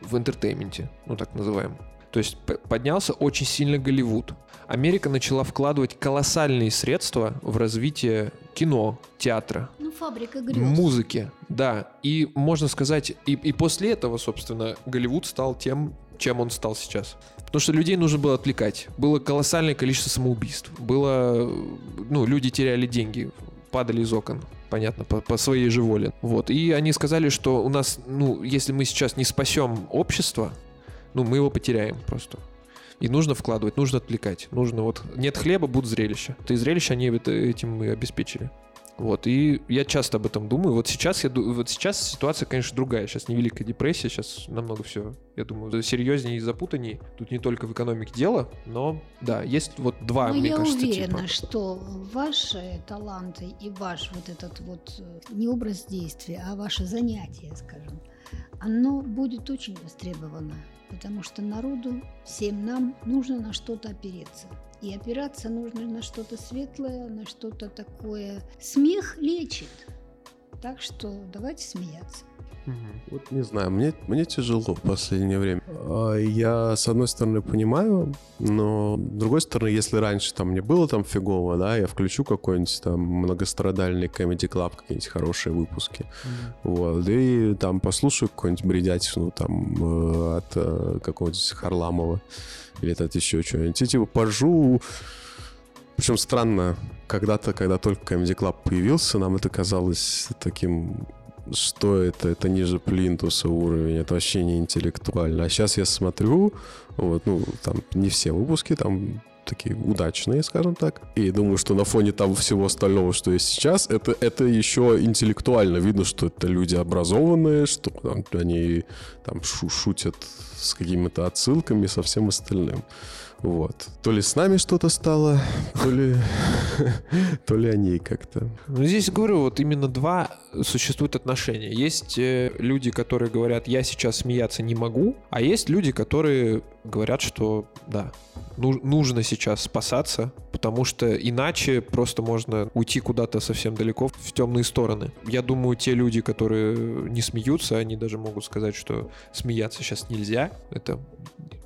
в entertainment е, ну так называем. То есть поднялся очень сильно Голливуд. Америка начала вкладывать колоссальные средства в развитие кино, театра. Ну, фабрика грез. Музыки, да. И можно сказать, и, и после этого, собственно, Голливуд стал тем, чем он стал сейчас. Потому что людей нужно было отвлекать. Было колоссальное количество самоубийств. Было, ну, люди теряли деньги, падали из окон понятно, по, по своей же воле. Вот. И они сказали, что у нас, ну, если мы сейчас не спасем общество, ну, мы его потеряем просто. И нужно вкладывать, нужно отвлекать. Нужно вот... Нет хлеба, будут зрелища. И зрелище они этим и обеспечили. Вот, и я часто об этом думаю. Вот сейчас, я, вот сейчас ситуация, конечно, другая. Сейчас не Великая депрессия, сейчас намного все, я думаю, серьезнее и запутаннее. Тут не только в экономике дело, но, да, есть вот два, но мне я кажется, уверена, типа. что ваши таланты и ваш вот этот вот э, не образ действия, а ваше занятие, скажем, оно будет очень востребовано потому что народу, всем нам нужно на что-то опереться. И опираться нужно на что-то светлое, на что-то такое. Смех лечит. Так что давайте смеяться. Вот не знаю, мне, мне тяжело в последнее время. А, Я, с одной стороны, понимаю, но с другой стороны, если раньше там мне было там фигово, да, я включу какой-нибудь там многострадальный Comedy Club, какие-нибудь хорошие выпуски, вот, и там послушаю какую-нибудь бредятину там э, от э, какого-нибудь Харламова или от еще чего-нибудь, и типа поржу, причем странно, когда-то, когда только Comedy Club появился, нам это казалось таким что это, это ниже плинтуса уровень, это вообще не интеллектуально. А сейчас я смотрю, вот, ну, там не все выпуски, там такие удачные, скажем так. И думаю, что на фоне того всего остального, что есть сейчас, это, это еще интеллектуально. Видно, что это люди образованные, что там, они там шу шутят с какими-то отсылками, со всем остальным. Вот. То ли с нами что-то стало, то ли, *laughs* то ли о ней как-то. Ну, здесь, говорю, вот именно два существуют отношения. Есть э, люди, которые говорят, я сейчас смеяться не могу, а есть люди, которые говорят, что да, ну, нужно сейчас спасаться, потому что иначе просто можно уйти куда-то совсем далеко в темные стороны. Я думаю, те люди, которые не смеются, они даже могут сказать, что смеяться сейчас нельзя. Это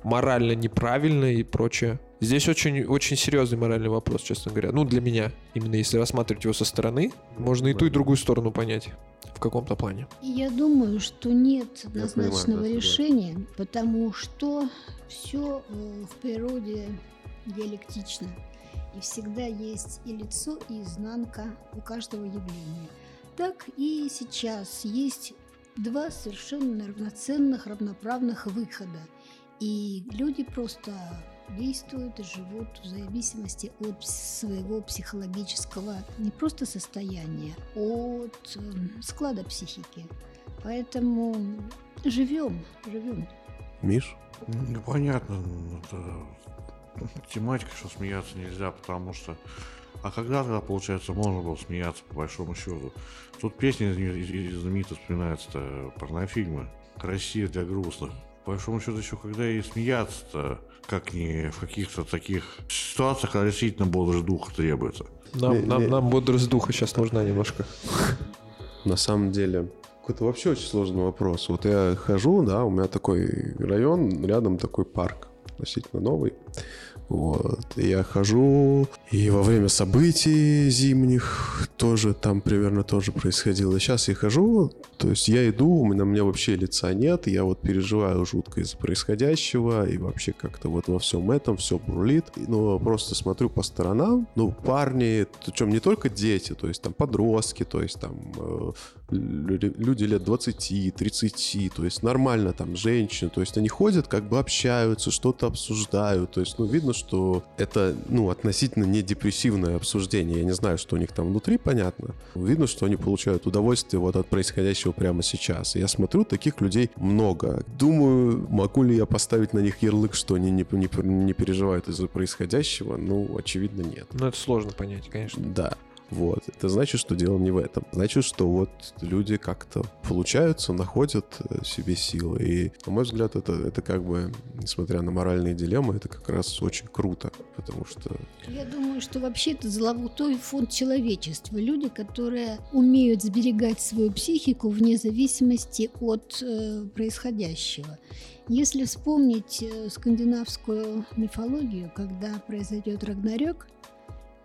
морально неправильно и прочее. Здесь очень, очень серьезный моральный вопрос, честно говоря. Ну, для меня, именно если рассматривать его со стороны, можно и ту, и другую сторону понять в каком-то плане. Я думаю, что нет однозначного понимаю, да, решения, потому что все в природе диалектично. И всегда есть и лицо, и изнанка у каждого явления. Так и сейчас есть два совершенно равноценных, равноправных выхода. И люди просто действуют и живут в зависимости от своего психологического не просто состояния, от э, склада психики. Поэтому живем, живем. Миш? Ну, понятно. Это тематика, что смеяться нельзя, потому что... А когда тогда, получается, можно было смеяться, по большому счету? Тут песня из- из- знаменито вспоминается-то, порнофильмы. Россия для грустных. По большому счету, еще когда и смеяться-то, как не в каких-то таких ситуациях, когда действительно бодрость духа требуется. Нам, Не- нам, не- нам бодрость духа сейчас нужна немножко. На самом деле, какой-то вообще очень сложный вопрос. Вот я хожу, да, у меня такой район, рядом такой парк, относительно новый. Вот. Я хожу, и во время событий зимних тоже там примерно тоже происходило. Сейчас я хожу, то есть я иду, у меня, у меня вообще лица нет, я вот переживаю жутко из-за происходящего, и вообще как-то вот во всем этом все бурлит. Но просто смотрю по сторонам, ну, парни, причем не только дети, то есть там подростки, то есть там э, лю- люди лет 20, 30, то есть нормально там женщины, то есть они ходят, как бы общаются, что-то обсуждают. То есть, ну, видно, что это, ну, относительно не депрессивное обсуждение. Я не знаю, что у них там внутри, понятно. Видно, что они получают удовольствие вот от происходящего прямо сейчас. И я смотрю, таких людей много. Думаю, могу ли я поставить на них ярлык, что они не, не, не переживают из-за происходящего? Ну, очевидно, нет. Ну, это сложно понять, конечно. Да. Вот. Это значит, что дело не в этом. Значит, что вот люди как-то получаются, находят э, себе силы. И, на мой взгляд, это, это как бы, несмотря на моральные дилеммы, это как раз очень круто. Потому что... Я думаю, что вообще это золотой фонд человечества. Люди, которые умеют сберегать свою психику вне зависимости от э, происходящего. Если вспомнить э, скандинавскую мифологию, когда произойдет Рагнарёк,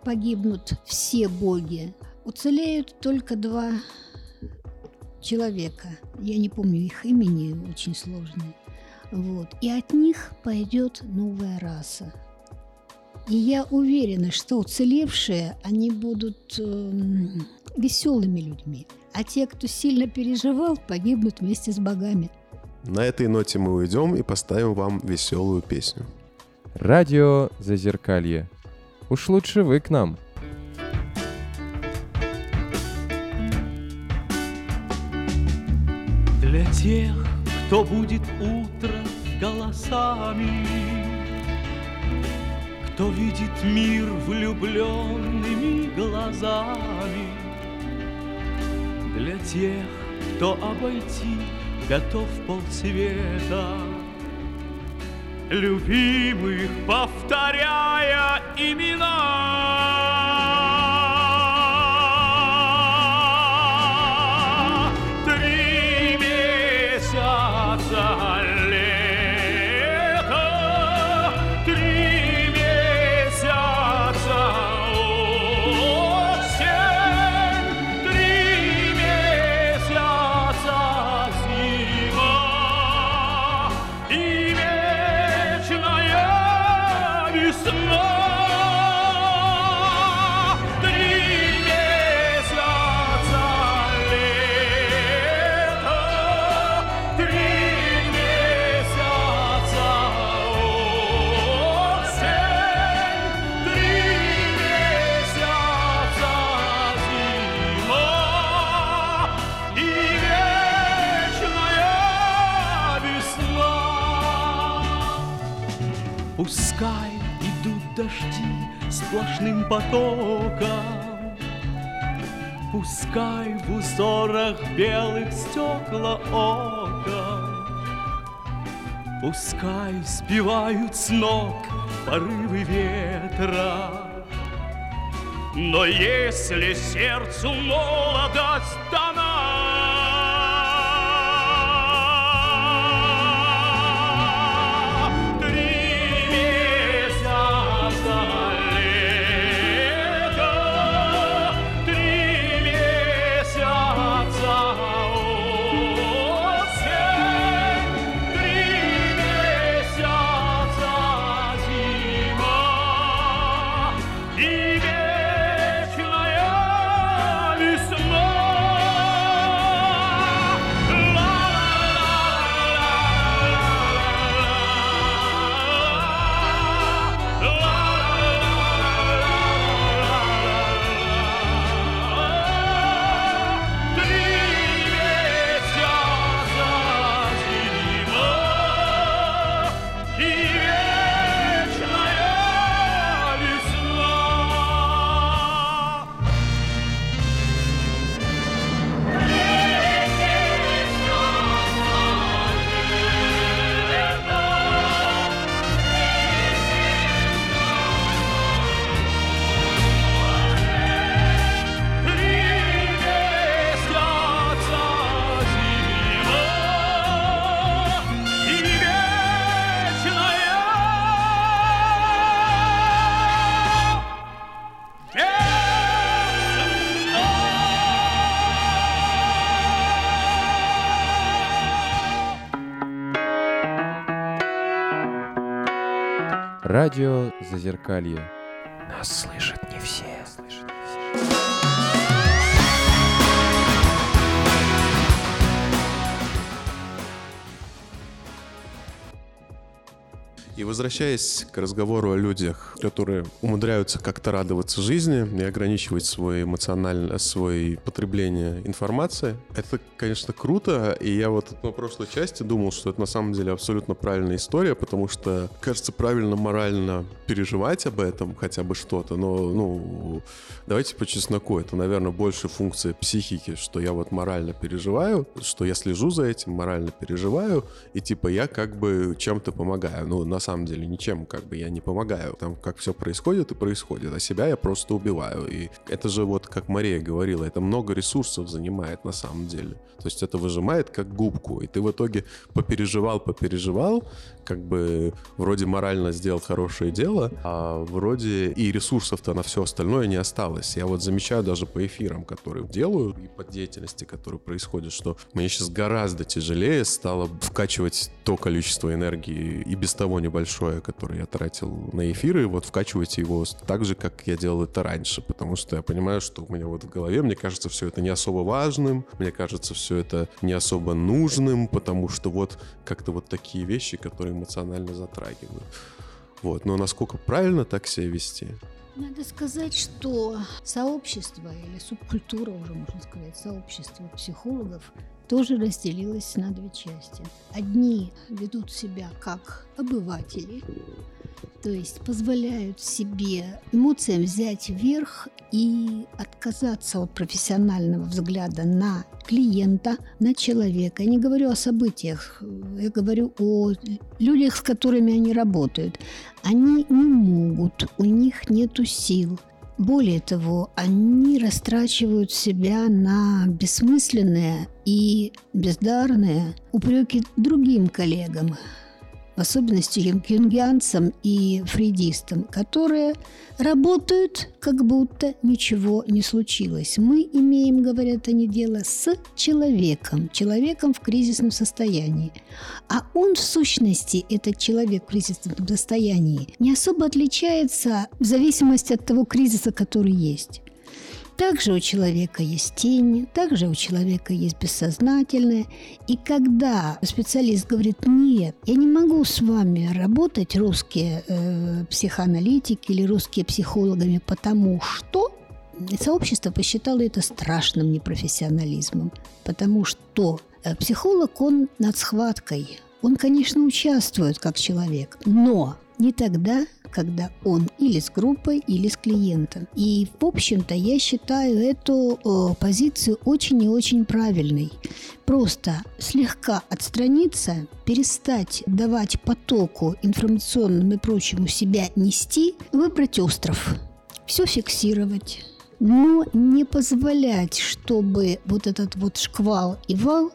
погибнут все боги, уцелеют только два человека. Я не помню их имени, очень сложные. Вот. И от них пойдет новая раса. И я уверена, что уцелевшие, они будут э, веселыми людьми. А те, кто сильно переживал, погибнут вместе с богами. На этой ноте мы уйдем и поставим вам веселую песню. Радио Зазеркалье. Уж лучше вы к нам. Для тех, кто будет утро голосами, Кто видит мир влюбленными глазами, Для тех, кто обойти готов полцвета, Любимых повторяя имена. Сплошным потоком, Пускай в узорах белых стекла ока, Пускай сбивают с ног порывы ветра, Но если сердцу молодость дана, Радио Зазеркалье. Нас слышат не все. И возвращаясь к разговору о людях, которые умудряются как-то радоваться жизни и ограничивать свое эмоциональное, свое потребление информации, это, конечно, круто. И я вот на прошлой части думал, что это на самом деле абсолютно правильная история, потому что, кажется, правильно морально переживать об этом хотя бы что-то. Но, ну, давайте по чесноку, это, наверное, больше функция психики, что я вот морально переживаю, что я слежу за этим, морально переживаю, и типа я как бы чем-то помогаю. Ну, на самом деле ничем как бы я не помогаю. Там как все происходит и происходит, а себя я просто убиваю. И это же вот, как Мария говорила, это много ресурсов занимает на самом деле. То есть это выжимает как губку, и ты в итоге попереживал, попереживал, как бы вроде морально сделал хорошее дело, а вроде и ресурсов-то на все остальное не осталось. Я вот замечаю даже по эфирам, которые делаю, и по деятельности, которая происходит, что мне сейчас гораздо тяжелее стало вкачивать то количество энергии и без того небольшое, которое я тратил на эфиры, вот вкачивать его так же, как я делал это раньше, потому что я понимаю, что у меня вот в голове, мне кажется, все это не особо важным, мне кажется, все это не особо нужным, потому что вот как-то вот такие вещи, которые эмоционально затрагивают. Вот. Но насколько правильно так себя вести? Надо сказать, что сообщество или субкультура, уже можно сказать, сообщество психологов тоже разделилось на две части. Одни ведут себя как обыватели, то есть позволяют себе эмоциям взять верх и отказаться от профессионального взгляда на клиента, на человека. Я не говорю о событиях, я говорю о людях, с которыми они работают. Они не могут, у них нет сил. Более того, они растрачивают себя на бессмысленные и бездарные упреки другим коллегам, в особенности юнгианцам и фрейдистам, которые работают, как будто ничего не случилось. Мы имеем, говорят они, дело с человеком, человеком в кризисном состоянии. А он, в сущности, этот человек в кризисном состоянии, не особо отличается в зависимости от того кризиса, который есть. Также у человека есть тени, также у человека есть бессознательное. И когда специалист говорит, нет, я не могу с вами работать, русские э, психоаналитики или русские психологами, потому что сообщество посчитало это страшным непрофессионализмом, потому что э, психолог, он над схваткой, он, конечно, участвует как человек, но не тогда, когда он или с группой, или с клиентом. И, в общем-то, я считаю эту э, позицию очень и очень правильной. Просто слегка отстраниться, перестать давать потоку информационному и прочему себя нести, выбрать остров, все фиксировать но не позволять, чтобы вот этот вот шквал и вал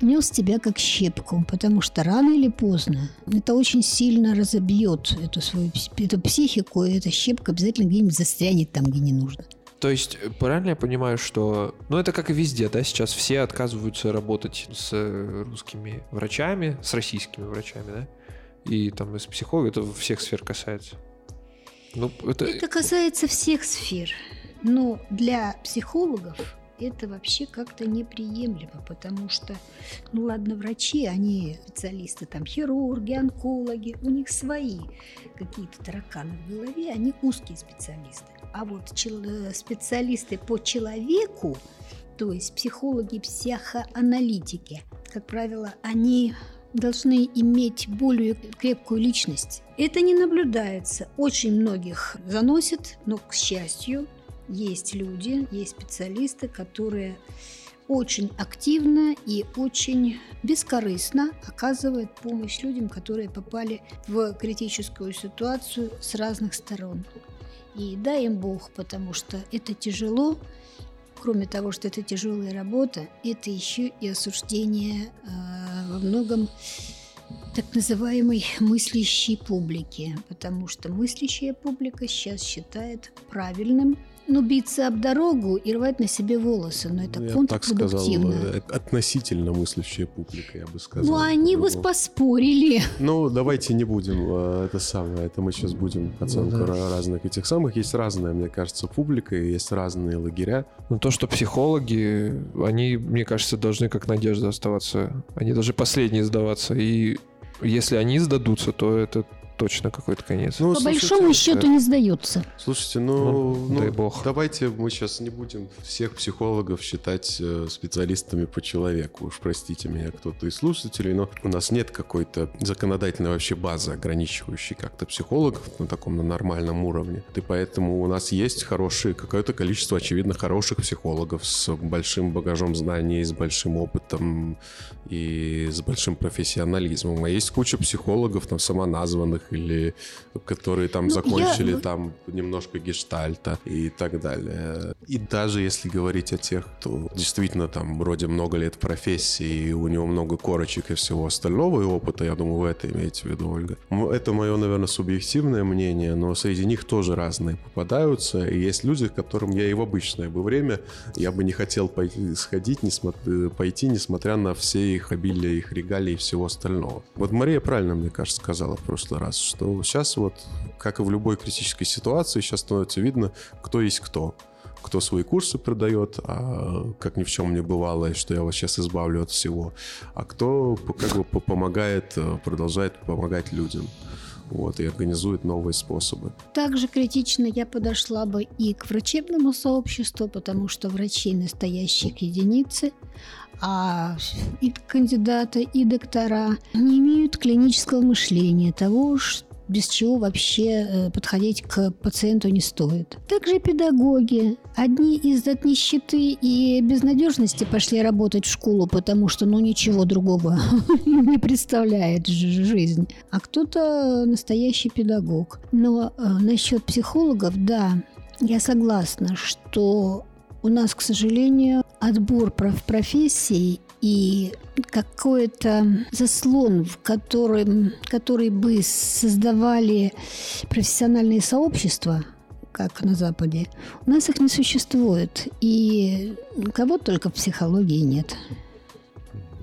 нес тебя как щепку, потому что рано или поздно это очень сильно разобьет эту свою эту психику, и эта щепка обязательно где-нибудь застрянет там, где не нужно. То есть, э, правильно я понимаю, что... Ну, это как и везде, да, сейчас все отказываются работать с русскими врачами, с российскими врачами, да? И там из психологов это всех сфер касается. Ну, это... это касается всех сфер. Но для психологов это вообще как-то неприемлемо, потому что, ну ладно, врачи, они специалисты, там хирурги, онкологи, у них свои какие-то тараканы в голове, они узкие специалисты. А вот специалисты по человеку, то есть психологи, психоаналитики, как правило, они должны иметь более крепкую личность. Это не наблюдается. Очень многих заносит, но, к счастью, есть люди, есть специалисты, которые очень активно и очень бескорыстно оказывают помощь людям, которые попали в критическую ситуацию с разных сторон. И дай им Бог, потому что это тяжело. Кроме того, что это тяжелая работа, это еще и осуждение э, во многом так называемой мыслящей публики, потому что мыслящая публика сейчас считает правильным ну, биться об дорогу и рвать на себе волосы, но это я контрпродуктивно. Так сказал, э, относительно мыслящая публика, я бы сказал. Ну, они бы поспорили. Ну, давайте не будем э, это самое, это мы сейчас будем оценку ну, да. разных этих самых. Есть разная, мне кажется, публика, и есть разные лагеря. Ну, то, что психологи, они, мне кажется, должны как надежда оставаться. Они должны последние сдаваться. И если они сдадутся, то это точно какой-то конец. Ну, По слушайте, большому счету не сдается. Слушайте, ну, Ну, ну, дай бог. давайте мы сейчас не будем всех психологов считать э, специалистами по человеку. Уж простите меня кто-то из слушателей, но у нас нет какой-то законодательной вообще базы, ограничивающей как-то психологов на таком на нормальном уровне. И поэтому у нас есть хорошие, какое-то количество, очевидно, хороших психологов с большим багажом знаний, с большим опытом и с большим профессионализмом. А есть куча психологов, там, самоназванных или которые там Ну, закончили я- там немножко гештальта и так далее. И даже если говорить о тех, кто действительно там вроде много лет профессии, и у него много корочек и всего остального и опыта, я думаю, вы это имеете в виду, Ольга. Это мое, наверное, субъективное мнение, но среди них тоже разные попадаются, и есть люди, к которым я и в обычное бы время я бы не хотел пойти, сходить, несмотря, пойти, несмотря на все их обилие, их регалии и всего остального. Вот Мария правильно, мне кажется, сказала в прошлый раз, что сейчас вот, как и в любой критической ситуации, сейчас становится видно, кто есть кто кто свои курсы продает, а как ни в чем не бывало, и что я вас сейчас избавлю от всего, а кто как бы по- помогает, э, продолжает помогать людям. Вот, и организует новые способы. Также критично я подошла бы и к врачебному сообществу, потому что врачей настоящих единицы, а и кандидаты, и доктора не имеют клинического мышления, того, ш- без чего вообще э, подходить к пациенту не стоит. Также педагоги. Одни из-за нищеты и безнадежности пошли работать в школу, потому что ну ничего другого *laughs* не представляет жизнь. А кто-то настоящий педагог. Но э, насчет психологов, да, я согласна, что у нас, к сожалению, отбор проф- профессий и какой-то заслон, в котором, который бы создавали профессиональные сообщества, как на Западе, у нас их не существует. И кого только в психологии нет.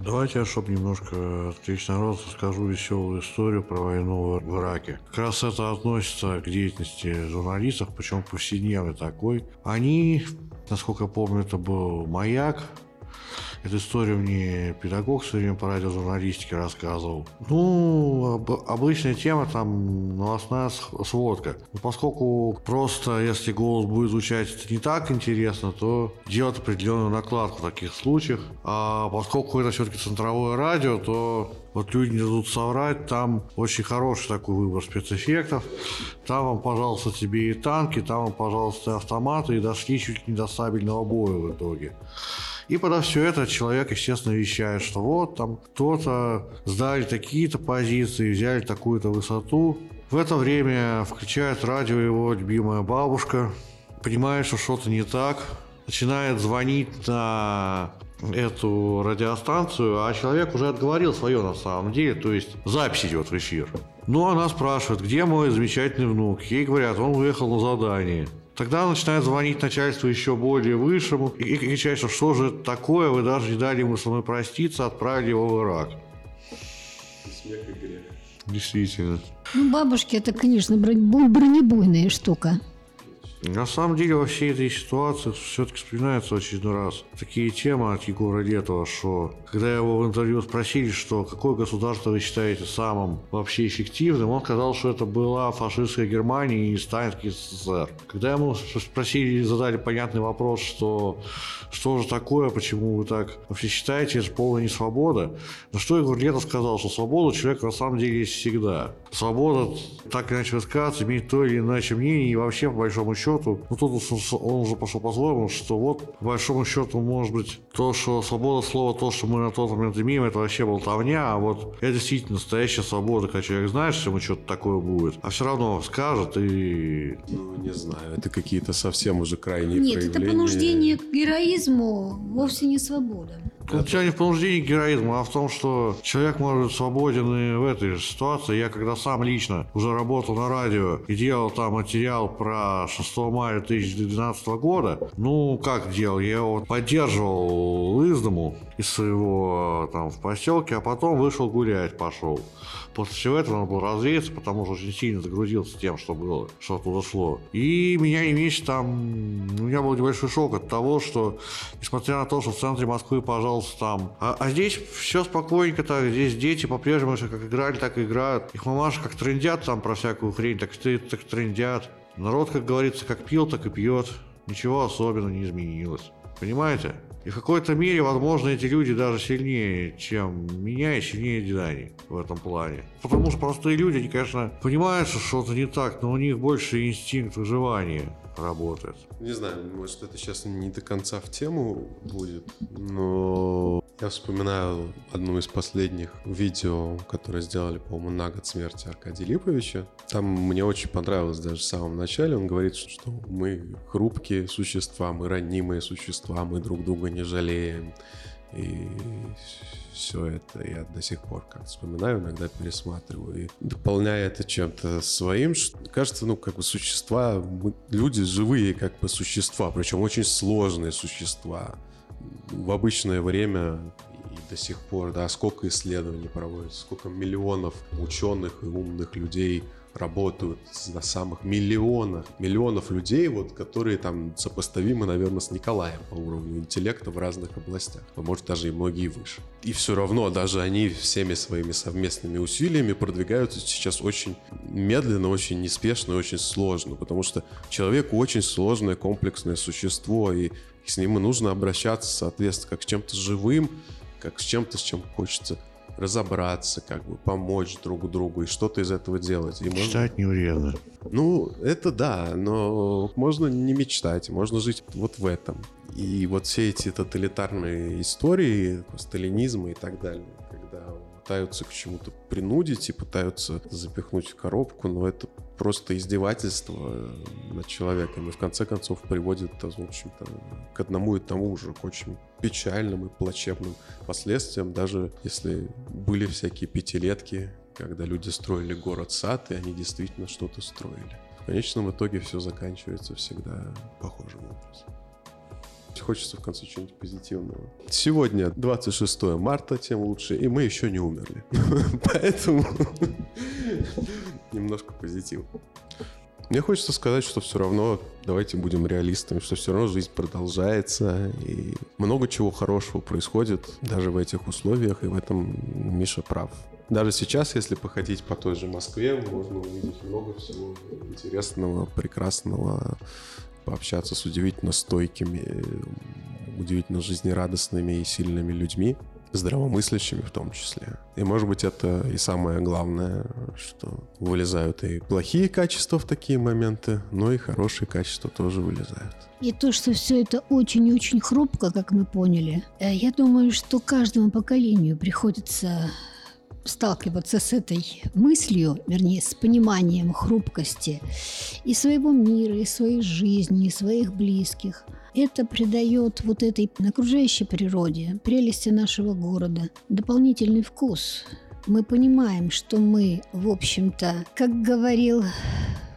Давайте я, чтобы немножко отвлечь народ, расскажу веселую историю про войну в Ираке. Как раз это относится к деятельности журналистов, причем повседневной такой. Они, насколько я помню, это был «Маяк», Эту историю мне педагог все время по радиожурналистике рассказывал. Ну, об- обычная тема там новостная сводка. Но поскольку просто если голос будет звучать не так интересно, то делать определенную накладку в таких случаях. А поскольку это все-таки центровое радио, то вот люди не дадут соврать, там очень хороший такой выбор спецэффектов. Там вам, пожалуйста, тебе и танки, там вам, пожалуйста, и автоматы, и дошли чуть ли не до сабельного боя в итоге. И подо все это человек, естественно, вещает, что вот там кто-то сдали такие-то позиции, взяли такую-то высоту. В это время включает радио его любимая бабушка, понимает, что что-то не так, начинает звонить на эту радиостанцию, а человек уже отговорил свое на самом деле, то есть запись идет в эфир. Ну, она спрашивает, где мой замечательный внук? Ей говорят, он уехал на задание. Тогда он начинает звонить начальству еще более высшему и и кричать, что что же это такое, вы даже не дали ему со мной проститься, отправили его в Ирак. Действительно. Ну, бабушки это, конечно, бронебой- бронебойная штука. На самом деле во всей этой ситуации все-таки вспоминаются в очередной раз такие темы от Егора Летова, что когда его в интервью спросили, что какое государство вы считаете самым вообще эффективным, он сказал, что это была фашистская Германия и Сталинский СССР. Когда ему спросили задали понятный вопрос, что что же такое, почему вы так вообще считаете, это полная несвобода, на что Егор Летов сказал, что свобода человека на самом деле есть всегда. Свобода так иначе высказаться, иметь то или иначе мнение, и вообще, по большому счету, ну тут он, уже пошел по-своему, что вот, по большому счету, может быть, то, что свобода слова, то, что мы на тот момент имеем, это вообще болтовня, а вот это действительно настоящая свобода, когда человек знает, что ему что-то такое будет, а все равно скажет и... Ну, не знаю, это какие-то совсем уже крайние Нет, это проявления. понуждение к героизму вовсе не свобода. Тут дело не в понуждении к героизму, а в том, что человек может быть свободен и в этой же ситуации. Я когда сам лично уже работал на радио и делал там материал про 6 мая 2012 года, ну, как делал, я его поддерживал из дому из своего там в поселке, а потом вышел гулять, пошел. После всего этого надо было развеяться, потому что очень сильно загрузился тем, что было, что туда шло. И меня не месяц там, у меня был небольшой шок от того, что, несмотря на то, что в центре Москвы, пожалуйста, там, а, а здесь все спокойненько так, здесь дети по-прежнему как играли, так и играют. Их мамаши как трендят там про всякую хрень, так, так трендят. Народ, как говорится, как пил, так и пьет. Ничего особенного не изменилось. Понимаете? И в какой-то мере, возможно, эти люди даже сильнее, чем меня и сильнее Динани в этом плане. Потому что простые люди, они, конечно, понимают, что что-то не так, но у них больше инстинкт выживания работает. Не знаю, может, это сейчас не до конца в тему будет, но я вспоминаю одно из последних видео, которое сделали, по-моему, на год смерти Аркадия Липовича. Там мне очень понравилось даже в самом начале. Он говорит, что мы хрупкие существа, мы ранимые существа, мы друг друга не жалеем. И все это я до сих пор как вспоминаю, иногда пересматриваю. И дополняя это чем-то своим, кажется, ну, как бы существа, мы, люди живые как бы существа, причем очень сложные существа в обычное время и до сих пор, да, сколько исследований проводится, сколько миллионов ученых и умных людей работают на самых миллионах, миллионов людей, вот, которые там сопоставимы, наверное, с Николаем по уровню интеллекта в разных областях, а может даже и многие выше. И все равно даже они всеми своими совместными усилиями продвигаются сейчас очень медленно, очень неспешно, очень сложно, потому что человек очень сложное комплексное существо, и с ним и нужно обращаться, соответственно, как с чем-то живым, как с чем-то, с чем хочется разобраться, как бы помочь друг другу и что-то из этого делать. И Мечтать можно... не вредно. Ну, это да, но можно не мечтать, можно жить вот в этом. И вот все эти тоталитарные истории, сталинизма и так далее, пытаются к чему-то принудить и пытаются запихнуть в коробку, но это просто издевательство над человеком и в конце концов приводит, в общем-то, к одному и тому же, к очень печальным и плачевным последствиям, даже если были всякие пятилетки, когда люди строили город-сад, и они действительно что-то строили. В конечном итоге все заканчивается всегда похожим образом. Хочется в конце чего-нибудь позитивного. Сегодня 26 марта, тем лучше, и мы еще не умерли. *laughs* Поэтому *laughs* немножко позитива. Мне хочется сказать, что все равно, давайте будем реалистами, что все равно жизнь продолжается, и много чего хорошего происходит даже в этих условиях, и в этом Миша прав. Даже сейчас, если походить по той же Москве, можно увидеть много всего интересного, прекрасного, пообщаться с удивительно стойкими, удивительно жизнерадостными и сильными людьми, здравомыслящими в том числе. И, может быть, это и самое главное, что вылезают и плохие качества в такие моменты, но и хорошие качества тоже вылезают. И то, что все это очень-очень хрупко, как мы поняли, э, я думаю, что каждому поколению приходится сталкиваться с этой мыслью, вернее, с пониманием хрупкости и своего мира, и своей жизни, и своих близких. Это придает вот этой окружающей природе, прелести нашего города, дополнительный вкус. Мы понимаем, что мы, в общем-то, как говорил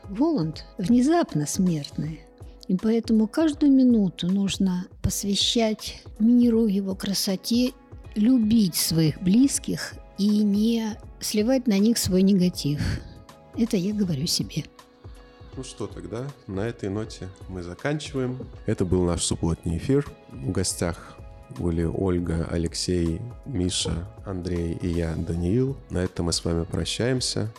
Воланд, внезапно смертные. И поэтому каждую минуту нужно посвящать миру, его красоте, любить своих близких и не сливать на них свой негатив. Это я говорю себе. Ну что тогда, на этой ноте мы заканчиваем. Это был наш субботний эфир. В гостях были Ольга, Алексей, Миша, Андрей и я, Даниил. На этом мы с вами прощаемся.